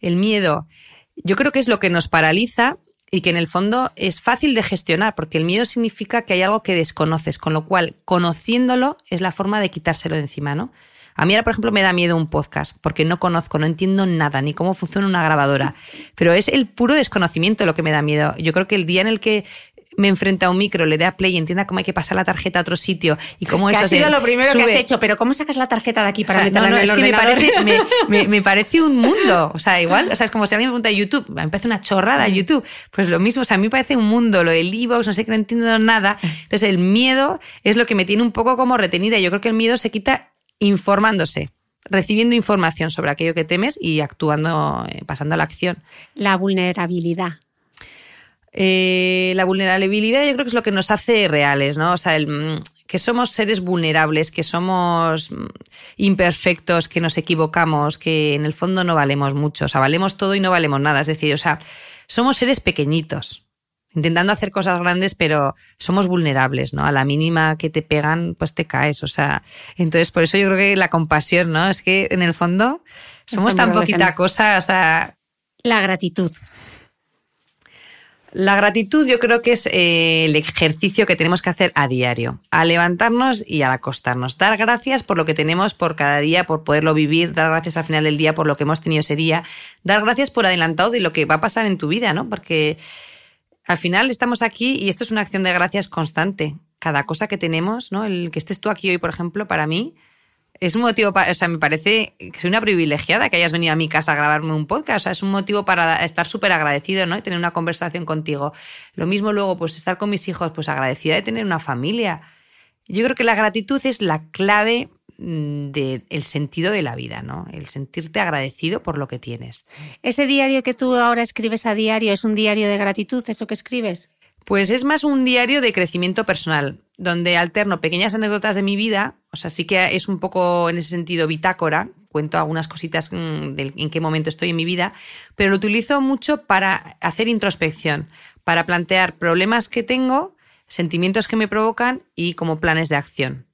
El miedo. Yo creo que es lo que nos paraliza y que en el fondo es fácil de gestionar, porque el miedo significa que hay algo que desconoces, con lo cual conociéndolo es la forma de quitárselo de encima, ¿no? A mí ahora, por ejemplo, me da miedo un podcast, porque no conozco, no entiendo nada, ni cómo funciona una grabadora. Pero es el puro desconocimiento lo que me da miedo. Yo creo que el día en el que me enfrenta a un micro, le dé a play y entienda cómo hay que pasar la tarjeta a otro sitio y cómo eso ha sido lo primero que has hecho, pero ¿cómo sacas la tarjeta de aquí para meterla no, no, es que me parece, me, parece, un mundo, o sea, igual, o sea, es como si alguien me pregunta YouTube, me parece una chorrada mm. YouTube, pues lo mismo, o sea, a mí me parece un mundo, lo del e no sé que no entiendo nada, entonces el miedo es lo que me tiene un poco como retenida, yo creo que el miedo se quita informándose recibiendo información sobre aquello que temes y actuando, eh, pasando a la acción. La vulnerabilidad. Eh, la vulnerabilidad yo creo que es lo que nos hace reales, ¿no? O sea, mm, que somos seres vulnerables, que somos mm, imperfectos, que nos equivocamos, que en el fondo no valemos mucho, o sea, valemos todo y no valemos nada. Es decir, o sea, somos seres pequeñitos, intentando hacer cosas grandes, pero somos vulnerables, ¿no? A la mínima que te pegan, pues te caes. O sea, entonces por eso yo creo que la compasión, ¿no? Es que en el fondo somos tan poquita cosa, o sea. La gratitud. La gratitud yo creo que es eh, el ejercicio que tenemos que hacer a diario, a levantarnos y al acostarnos. Dar gracias por lo que tenemos por cada día, por poderlo vivir, dar gracias al final del día por lo que hemos tenido ese día, dar gracias por adelantado de lo que va a pasar en tu vida, ¿no? Porque al final estamos aquí y esto es una acción de gracias constante. Cada cosa que tenemos, ¿no? El que estés tú aquí hoy, por ejemplo, para mí es un motivo, para, o sea, me parece que soy una privilegiada que hayas venido a mi casa a grabarme un podcast, o sea, es un motivo para estar súper agradecido, ¿no? Y tener una conversación contigo. Lo mismo luego, pues estar con mis hijos, pues agradecida de tener una familia. Yo creo que la gratitud es la clave mm, del sentido de la vida, ¿no? El sentirte agradecido por lo que tienes. Ese diario que tú ahora escribes a diario es un diario de gratitud, eso que escribes. Pues es más un diario de crecimiento personal, donde alterno pequeñas anécdotas de mi vida, o sea, sí que es un poco en ese sentido bitácora, cuento algunas cositas mm, de en qué momento estoy en mi vida, pero lo utilizo mucho para hacer introspección, para plantear problemas que tengo, sentimientos que me provocan y como planes de acción.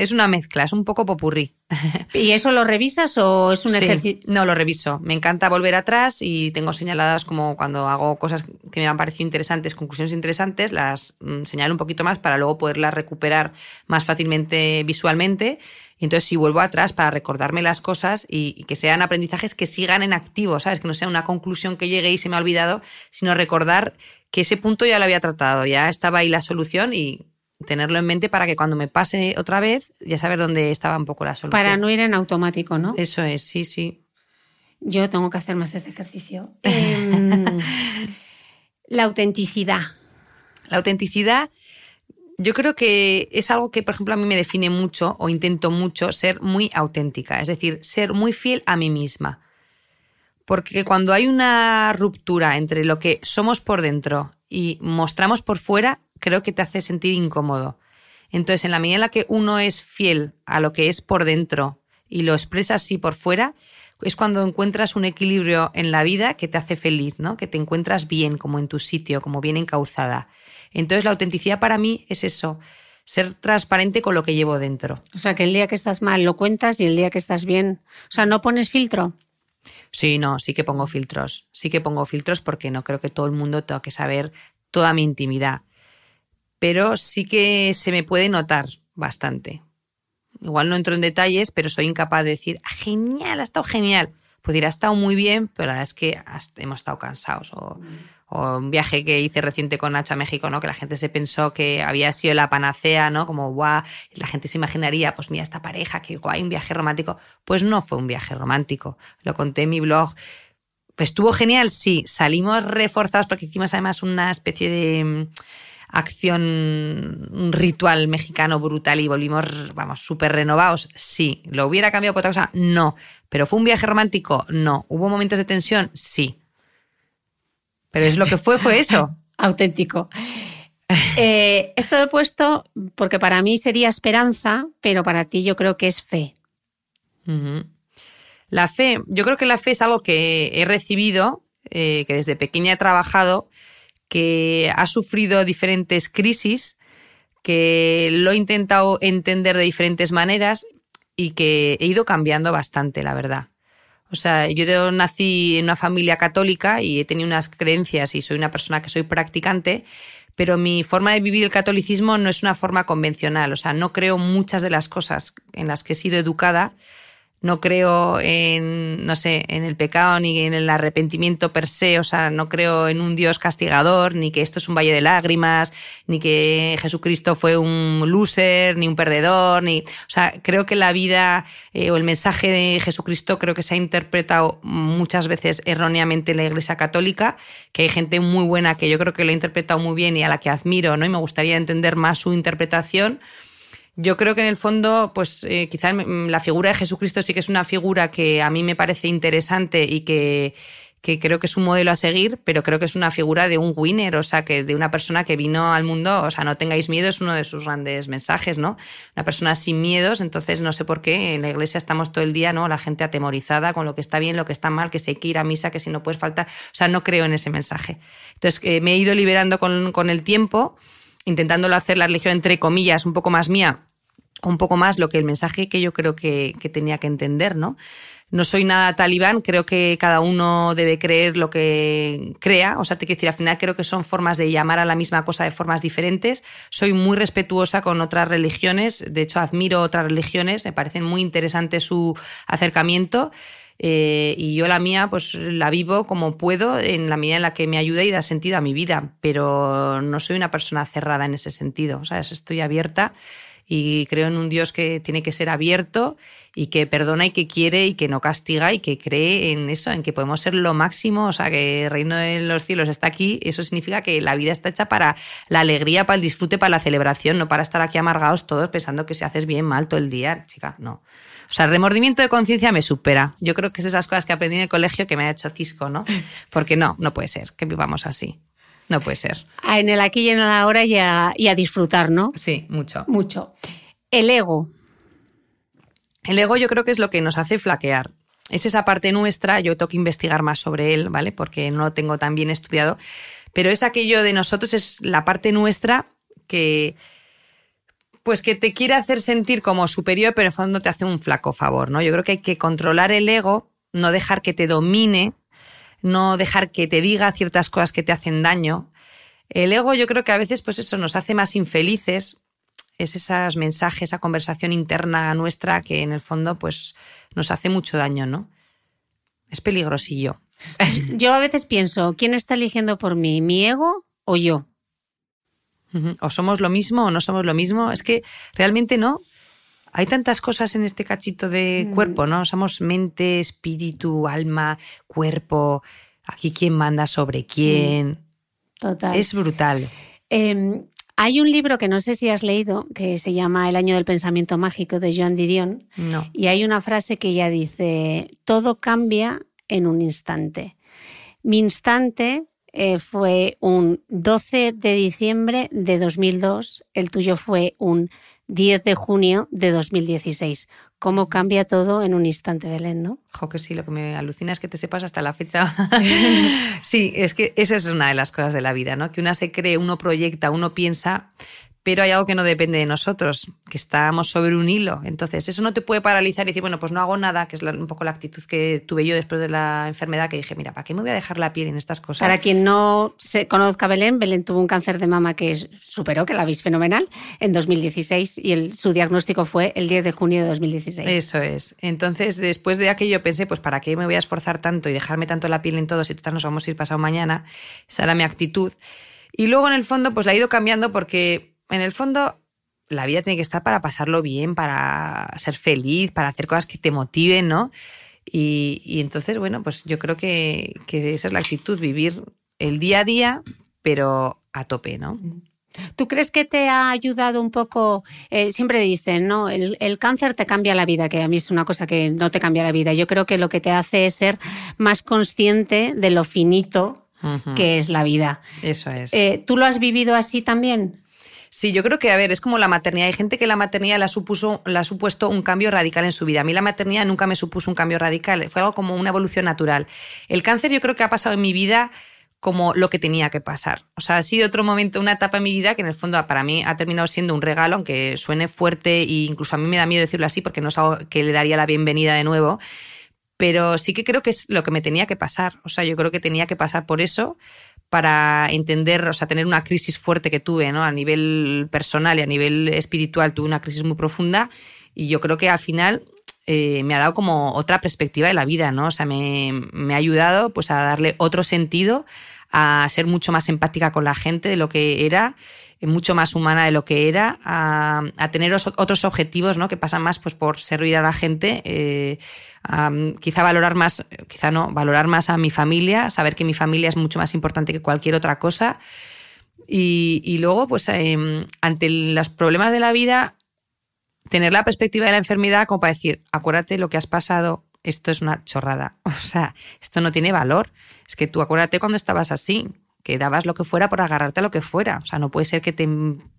Es una mezcla, es un poco popurrí. ¿Y eso lo revisas o es un Sí, ejercicio? No, lo reviso. Me encanta volver atrás y tengo señaladas como cuando hago cosas que me han parecido interesantes, conclusiones interesantes, las mm, señalo un poquito más para luego poderlas recuperar más fácilmente visualmente. Y entonces sí vuelvo atrás para recordarme las cosas y, y que sean aprendizajes que sigan en activo, ¿sabes? Que no sea una conclusión que llegue y se me ha olvidado, sino recordar que ese punto ya lo había tratado, ya estaba ahí la solución y tenerlo en mente para que cuando me pase otra vez ya saber dónde estaba un poco la solución. Para no ir en automático, ¿no? Eso es, sí, sí. Yo tengo que hacer más ese ejercicio. Em, la autenticidad. La autenticidad, yo creo que es algo que, por ejemplo, a mí me define mucho o intento mucho ser muy auténtica, es decir, ser muy fiel a mí misma. Porque cuando hay una ruptura entre lo que somos por dentro y mostramos por fuera, creo que te hace sentir incómodo. Entonces, en la medida en la que uno es fiel a lo que es por dentro y lo expresa así por fuera, es cuando encuentras un equilibrio en la vida que te hace feliz, ¿no? Que te encuentras bien, como en tu sitio, como bien encauzada. Entonces, la autenticidad para mí es eso, ser transparente con lo que llevo dentro. O sea, que el día que estás mal lo cuentas y el día que estás bien. O sea, no pones filtro. Sí, no, sí que pongo filtros. Sí que pongo filtros porque no creo que todo el mundo tenga que saber toda mi intimidad. Pero sí que se me puede notar bastante. Igual no entro en detalles, pero soy incapaz de decir, "Ah, genial, ha estado genial. Pues dirá, ha estado muy bien, pero la verdad es que hemos estado cansados. O, un viaje que hice reciente con Nacho a México, ¿no? Que la gente se pensó que había sido la panacea, ¿no? Como, guau, la gente se imaginaría, pues mira, esta pareja, qué guay, un viaje romántico. Pues no fue un viaje romántico. Lo conté en mi blog. Pues estuvo genial, sí. Salimos reforzados porque hicimos además una especie de mm, acción, un ritual mexicano brutal y volvimos, vamos, súper renovados. Sí. ¿Lo hubiera cambiado por otra cosa? No. ¿Pero fue un viaje romántico? No. ¿Hubo momentos de tensión? Sí. Pero es lo que fue, fue eso. Auténtico. Eh, esto lo he puesto porque para mí sería esperanza, pero para ti yo creo que es fe. La fe, yo creo que la fe es algo que he recibido, eh, que desde pequeña he trabajado, que ha sufrido diferentes crisis, que lo he intentado entender de diferentes maneras y que he ido cambiando bastante, la verdad. O sea, yo nací en una familia católica y he tenido unas creencias y soy una persona que soy practicante, pero mi forma de vivir el catolicismo no es una forma convencional. O sea, no creo muchas de las cosas en las que he sido educada. No creo en, no sé, en el pecado ni en el arrepentimiento per se, o sea, no creo en un Dios castigador, ni que esto es un valle de lágrimas, ni que Jesucristo fue un loser, ni un perdedor, ni, o sea, creo que la vida eh, o el mensaje de Jesucristo creo que se ha interpretado muchas veces erróneamente en la Iglesia Católica, que hay gente muy buena que yo creo que lo ha interpretado muy bien y a la que admiro, ¿no? Y me gustaría entender más su interpretación. Yo creo que en el fondo, pues eh, quizás la figura de Jesucristo sí que es una figura que a mí me parece interesante y que, que creo que es un modelo a seguir, pero creo que es una figura de un winner, o sea, que de una persona que vino al mundo, o sea, no tengáis miedo, es uno de sus grandes mensajes, ¿no? Una persona sin miedos, entonces no sé por qué en la iglesia estamos todo el día, ¿no? La gente atemorizada con lo que está bien, lo que está mal, que si hay ir a misa, que si no puedes faltar, o sea, no creo en ese mensaje. Entonces, eh, me he ido liberando con, con el tiempo, intentándolo hacer la religión entre comillas un poco más mía, un poco más lo que el mensaje que yo creo que, que, tenía que entender, ¿no? No soy nada talibán, creo que cada uno debe creer lo que crea, o sea, te quiero decir, al final creo que son formas de llamar a la misma cosa de formas diferentes. Soy muy respetuosa con otras religiones, de hecho admiro otras religiones, me parecen muy interesante su acercamiento. Eh, y yo la mía, pues la vivo como puedo, en la medida en la que me ayuda y da sentido a mi vida, pero no soy una persona cerrada en ese sentido, ¿sabes? Estoy abierta y creo en un Dios que tiene que ser abierto y que perdona y que quiere y que no castiga y que cree en eso, en que podemos ser lo máximo, o sea, que el reino de los cielos está aquí, eso significa que la vida está hecha para la alegría, para el disfrute, para la celebración, no para estar aquí amargados todos pensando que si haces bien, mal todo el día, chica, no. O sea, el remordimiento de conciencia me supera. Yo creo que es esas cosas que aprendí en el colegio que me ha hecho cisco, ¿no? Porque no, no puede ser que vivamos así. No puede ser. En el aquí y en el ahora y a, y a disfrutar, ¿no? Sí, mucho. Mucho. El ego. El ego yo creo que es lo que nos hace flaquear. Es esa parte nuestra, yo tengo que investigar más sobre él, ¿vale? Porque no lo tengo tan bien estudiado. Pero es aquello de nosotros, es la parte nuestra que, pues que te quiere hacer sentir como superior, pero en el fondo te hace un flaco favor, ¿no? Yo creo que hay que controlar el ego, no dejar que te domine, no dejar que te diga ciertas cosas que te hacen daño. El ego yo creo que a veces pues eso nos hace más infelices, es esos mensajes, esa conversación interna nuestra que en el fondo pues nos hace mucho daño, ¿no? Es peligrosillo. Yo a veces pienso, ¿quién está eligiendo por mí, mi ego o yo? O somos lo mismo o no somos lo mismo. Es que realmente no. Hay tantas cosas en este cachito de Mm. cuerpo, ¿no? Somos mente, espíritu, alma, cuerpo. Aquí quién manda sobre quién. Total. Es brutal. Eh, hay un libro que no sé si has leído, que se llama El año del pensamiento mágico de Joan Didion, No. y hay una frase que ella dice, todo cambia en un instante. Mi instante eh, fue un 12 de diciembre de 2002, el tuyo fue un 10 de junio de 2016. ¿Cómo cambia todo en un instante, Belén, no? Jo, que sí, lo que me alucina es que te sepas hasta la fecha. sí, es que esa es una de las cosas de la vida, ¿no? Que una se cree, uno proyecta, uno piensa, pero hay algo que no depende de nosotros, que estamos sobre un hilo. Entonces, eso no te puede paralizar y decir, bueno, pues no hago nada, que es un poco la actitud que tuve yo después de la enfermedad, que dije, mira, ¿para qué me voy a dejar la piel en estas cosas? Para quien no se conozca a Belén, Belén tuvo un cáncer de mama que superó, que la veis fenomenal, en 2016 y el, su diagnóstico fue el 10 de junio de 2016. Eso es. Entonces, después de aquello pensé, pues ¿para qué me voy a esforzar tanto y dejarme tanto la piel en todo si total nos vamos a ir pasado mañana? Esa era mi actitud. Y luego en el fondo, pues la he ido cambiando porque en el fondo la vida tiene que estar para pasarlo bien, para ser feliz, para hacer cosas que te motiven, ¿no? Y, y entonces, bueno, pues yo creo que, que esa es la actitud, vivir el día a día, pero a tope, ¿no? ¿Tú crees que te ha ayudado un poco? eh, siempre dicen, ¿no? El, el cáncer te cambia la vida, que a mí es una cosa que no te cambia la vida. Yo creo que lo que te hace es ser más consciente de lo finito que es la vida. Eso es. Eh, ¿Tú lo has vivido así también? Sí, yo creo que, a ver, es como la maternidad. Hay gente que la maternidad la, supuso, la ha supuesto un cambio radical en su vida. A mí la maternidad nunca me supuso un cambio radical. Fue algo como una evolución natural. El cáncer yo creo que ha pasado en mi vida como lo que tenía que pasar. O sea, ha sido otro momento, una etapa en mi vida que en el fondo para mí ha terminado siendo un regalo, aunque suene fuerte e incluso a mí me da miedo decirlo así porque no es algo que le daría la bienvenida de nuevo. Pero sí que creo que es lo que me tenía que pasar. O sea, yo creo que tenía que pasar por eso para entender, o sea, tener una crisis fuerte que tuve, ¿no? A nivel personal y a nivel espiritual tuve una crisis muy profunda y yo creo que al final eh, me ha dado como otra perspectiva de la vida, ¿no? O sea, me, ha ayudado pues a darle otro sentido, a ser mucho más empática con la gente de lo que era, eh, mucho más humana de lo que era, a, tener os- otros objetivos, ¿no? Que pasan más pues por servir a la gente, eh, quizá valorar más, quizá no, valorar más a mi familia, saber que mi familia es mucho más importante que cualquier otra cosa. Y, luego, pues, eh, ante los problemas de la vida, tener la perspectiva de la enfermedad como para decir, acuérdate lo que has pasado, esto es una chorrada. O sea, esto no tiene valor. Es que tú acuérdate cuando estabas así, que dabas lo que fuera por agarrarte a lo que fuera. O sea, no puede ser que te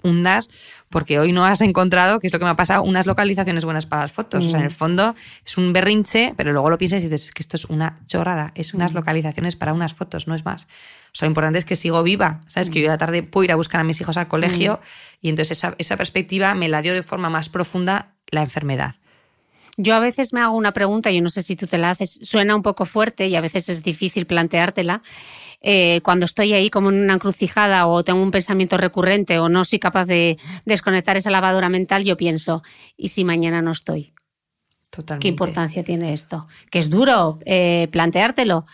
hundas porque hoy no has encontrado, que es lo que me ha pasado, unas localizaciones buenas para las fotos. O sea, en el fondo es un berrinche, pero luego lo piensas y dices, es que esto es una chorrada, es unas localizaciones para unas fotos, no es más. O sea, lo importante es que sigo viva, ¿sabes? Que yo a la tarde puedo ir a buscar a mis hijos al colegio y entonces esa, esa perspectiva me la dio de forma más profunda la enfermedad. Yo a veces me hago una pregunta, yo no sé si tú te la haces, suena un poco fuerte y a veces es difícil planteártela. Eh, cuando estoy ahí como en una encrucijada o tengo un pensamiento recurrente o no soy capaz de desconectar esa lavadora mental, yo pienso, ¿y si mañana no estoy? Totalmente. ¿Qué importancia tiene esto? Que es duro eh, planteártelo,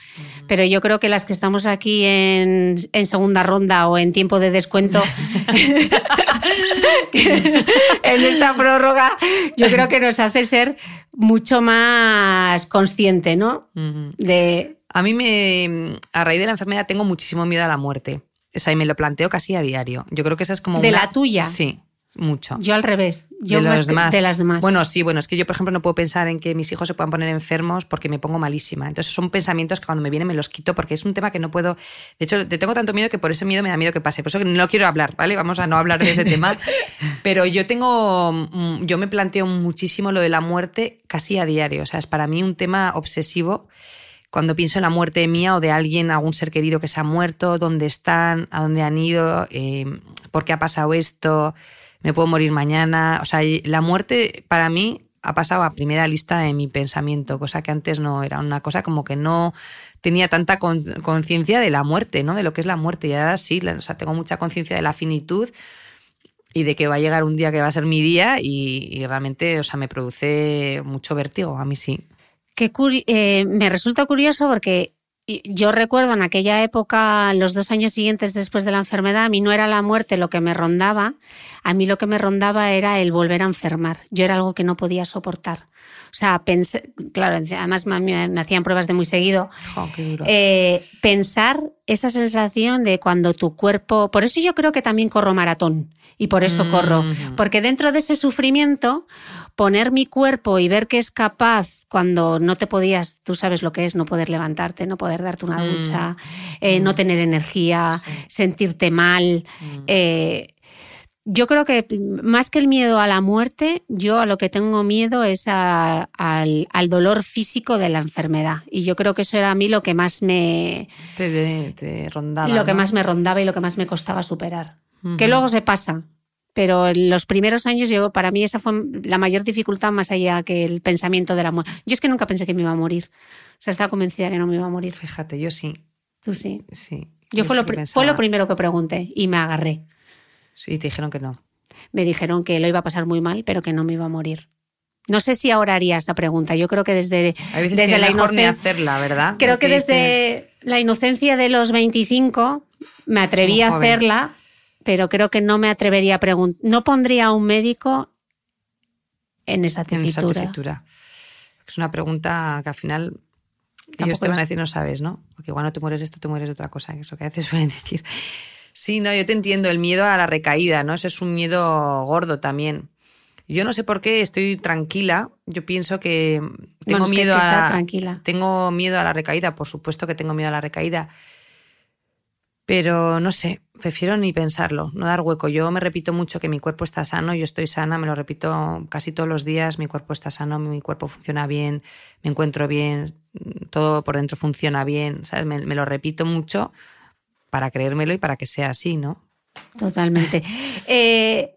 pero yo creo que las que estamos aquí en, en segunda ronda o en tiempo de descuento en esta prórroga, yo creo que nos hace ser mucho más consciente, ¿no? De A mí, me, a raíz de la enfermedad, tengo muchísimo miedo a la muerte. O sea, y me lo planteo casi a diario. Yo creo que esa es como. ¿De una- la tuya? Sí, mucho. yo al revés, yo de más los demás. de las demás. Bueno, sí, bueno, es que yo, por ejemplo, no puedo pensar en que mis hijos se puedan poner enfermos porque me pongo malísima. Entonces, son pensamientos que cuando me vienen me los quito porque es un tema que no puedo. De hecho, te tengo tanto miedo que por ese miedo me da miedo que pase. Por eso que no quiero hablar, ¿vale? Vamos a no hablar de ese tema. Pero yo tengo. mm, Yo me planteo muchísimo lo de la muerte casi a diario. O sea, es para mí un tema obsesivo cuando pienso en la muerte mía o de alguien, algún ser querido que se ha muerto, dónde están, a dónde han ido, eh, por qué ha pasado esto, me puedo morir mañana. O sea, la muerte para mí ha pasado a primera lista de mi pensamiento, cosa que antes no era una cosa como que no tenía tanta con- conciencia de la muerte, ¿no? De lo que es la muerte. Y ahora sí, o sea, tengo mucha conciencia de la finitud y de que va a llegar un día que va a ser mi día y, y realmente, o sea, me produce mucho vértigo, a mí sí. Que curi- eh, me resulta curioso porque yo recuerdo en aquella época, los dos años siguientes después de la enfermedad, a mí no era la muerte lo que me rondaba, a mí lo que me rondaba era el volver a enfermar. Yo era algo que no podía soportar. O sea, pensé, claro, además me, me hacían pruebas de muy seguido. Jo, qué duro. Eh, pensar esa sensación de cuando tu cuerpo. Por eso yo creo que también corro maratón y por eso corro. Mm. Porque dentro de ese sufrimiento, poner mi cuerpo y ver que es capaz cuando no te podías, tú sabes lo que es no poder levantarte, no poder darte una Mm. ducha, eh, no tener energía, Sí. sentirte mal. Mm. eh, yo creo que más que el miedo a la muerte, yo a lo que tengo miedo es a- al, al dolor físico de la enfermedad. Y yo creo que eso era a mí lo que más me, te, te- te rondaba. lo que más me rondaba y lo que más me costaba superar. Ujú. Que luego se pasa. Pero en los primeros años, yo, para mí esa fue la mayor dificultad más allá que el pensamiento de la muerte. Yo es que nunca pensé que me iba a morir. O sea, estaba convencida que no me iba a morir. Fíjate, yo sí. Tú sí. Sí. Yo, fue, sí lo, pensaba- fue lo primero que pregunté y me agarré. Sí, te dijeron que no. Me dijeron que lo iba a pasar muy mal, pero que no me iba a morir. No sé si ahora haría esa pregunta. Yo creo que desde, Hay veces desde que la inocencia. hacerla, ¿verdad? Creo que Porque dices, desde la inocencia de los 25 me atreví a hacerla, pero creo que no me atrevería a preguntar. No pondría a un médico en esa en esa tesitura. tesitura. Es una pregunta que al final ellos te van a decir, no sabes, ¿no? Porque igual no te mueres de esto, te mueres de otra cosa, que es lo que a veces suelen decir. Sí, no, yo te entiendo, el miedo a la recaída, ¿no? Ese es un miedo gordo también. Yo no sé por qué estoy tranquila. Yo pienso que tengo Bueno, miedo que a tranquila. tengo miedo a la recaída, por supuesto que tengo miedo a la recaída. Pero no sé, prefiero ni pensarlo, no dar hueco. Yo me repito mucho que mi cuerpo está sano, yo estoy sana, me lo repito casi todos los días, mi cuerpo está sano, mi cuerpo funciona bien, me encuentro bien, todo por dentro funciona bien, ¿sabes? Me, me lo repito mucho para creérmelo y para que sea así, ¿no? Totalmente. Eh,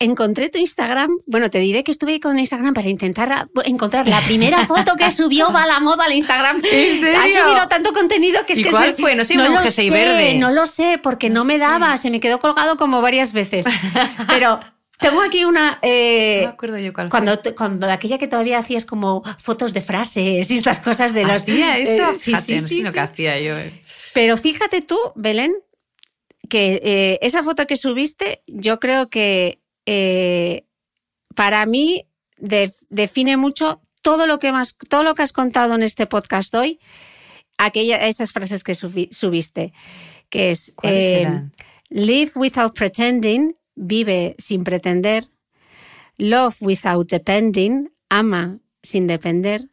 encontré tu Instagram. Bueno, te diré que estuve con Instagram para intentar encontrar la primera foto que subió va a la moda al Instagram. ¿En serio? Ha subido tanto contenido que es ¿Y que cuál se- fue? No sé, una lo jersey sé, verde. No lo sé, porque no, No me sé. daba, se me quedó colgado como varias veces. Pero tengo aquí una. eh, no me acuerdo yo cuál cuando, fue. cuando de aquella que todavía hacías como fotos de frases y estas cosas de los. ¿Hacía eso? eh, sí, sí, no sé sí, lo sí. que hacía yo. eh. Pero fíjate tú, Belén, que eh, esa foto que subiste, yo creo que eh, para mí de- define mucho todo lo que más, todo lo que has contado en este podcast hoy, aquella, esas frases que subi- subiste, que es ¿Cuáles eh, live without pretending, vive sin pretender, love without depending, ama sin depender.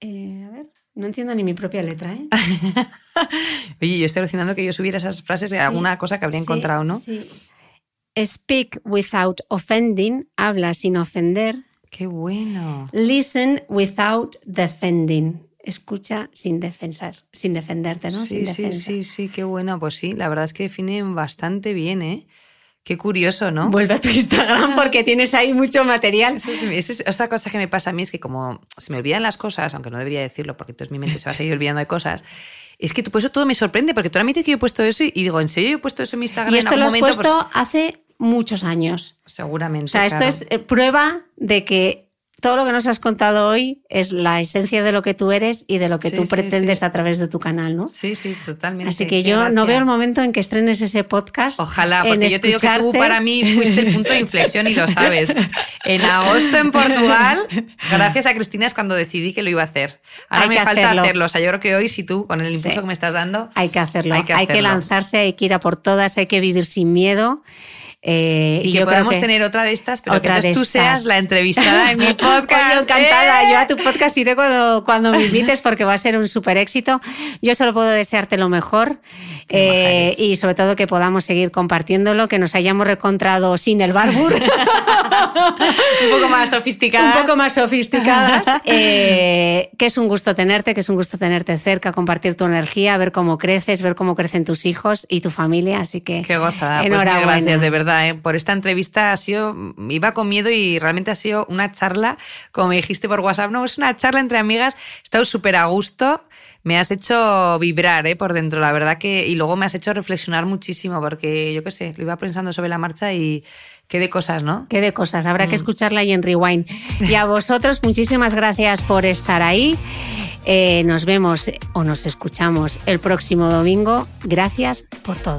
Eh, a ver, no entiendo ni mi propia letra, ¿eh? Oye, yo estoy alucinando que yo subiera esas frases de Sí, alguna cosa que habría Sí, encontrado, ¿no? sí. Speak without offending, habla sin ofender. Qué bueno. Listen without defending, escucha sin defensar, sin defenderte, ¿no? Sí, sin sí, sí, sí, qué bueno. Pues sí, la verdad es que definen bastante bien, ¿eh? Qué curioso, ¿no? Vuelve a tu Instagram porque tienes ahí mucho material. Eso es, eso es- otra cosa que me pasa a mí es que como se me olvidan las cosas, aunque no debería decirlo porque entonces mi mente se va a seguir olvidando de cosas, es que tú- por eso todo me sorprende, porque tú ahora me dices que yo he puesto eso y, y digo, ¿en serio yo he puesto eso en mi Instagram Y en esto algún lo has? Pues puesto hace muchos años. Seguramente. O sea, esto es eh, prueba de que todo lo que nos has contado hoy es la esencia de lo que tú eres y de lo que Sí, tú pretendes sí. a través de tu canal, ¿no? Sí, sí, totalmente. Así que yo no veo el momento en que estrenes ese podcast. Ojalá, porque yo te digo que tú para mí fuiste el punto de inflexión y lo sabes. En agosto en Portugal, gracias a Cristina es cuando decidí que lo iba a hacer. Ahora Hay me que falta hacerlo. hacerlo. O sea, yo creo que hoy si tú, con el impulso que me estás dando, Hay que hacerlo, Hay hay que que, hacerlo. lanzarse, hay que ir a por todas, hay que vivir sin miedo. Eh, y, que yo podamos tener otra de estas, pero otra que entonces tú seas la entrevistada en mi podcast. Oye, encantada. ¡Eh! Yo a tu podcast iré cuando, cuando me invites porque va a ser un súper éxito. Yo solo puedo desearte lo mejor eh, y sobre todo que podamos seguir compartiéndolo, que nos hayamos recontrado sin el barbur. un poco más sofisticadas. un poco más sofisticadas. que es un gusto tenerte, que es un gusto tenerte cerca, compartir tu energía, ver cómo creces, ver cómo crecen tus hijos y tu familia. Así que Qué gozada. Pues enhorabuena. mil gracias, de verdad, ¿eh? por esta entrevista. Ha sido, iba con miedo y realmente ha sido una charla, como me dijiste por WhatsApp, no, es una charla entre amigas. He estado súper a gusto. Me has hecho vibrar ¿eh? por dentro, la verdad que. Y luego me has hecho reflexionar muchísimo, porque yo qué sé, lo iba pensando sobre la marcha y qué de cosas, ¿no? Qué de cosas, habrá Mm. que escucharla ahí en Rewind. Y a vosotros, muchísimas gracias por estar ahí. Eh, nos vemos o nos escuchamos el próximo domingo. Gracias por todo.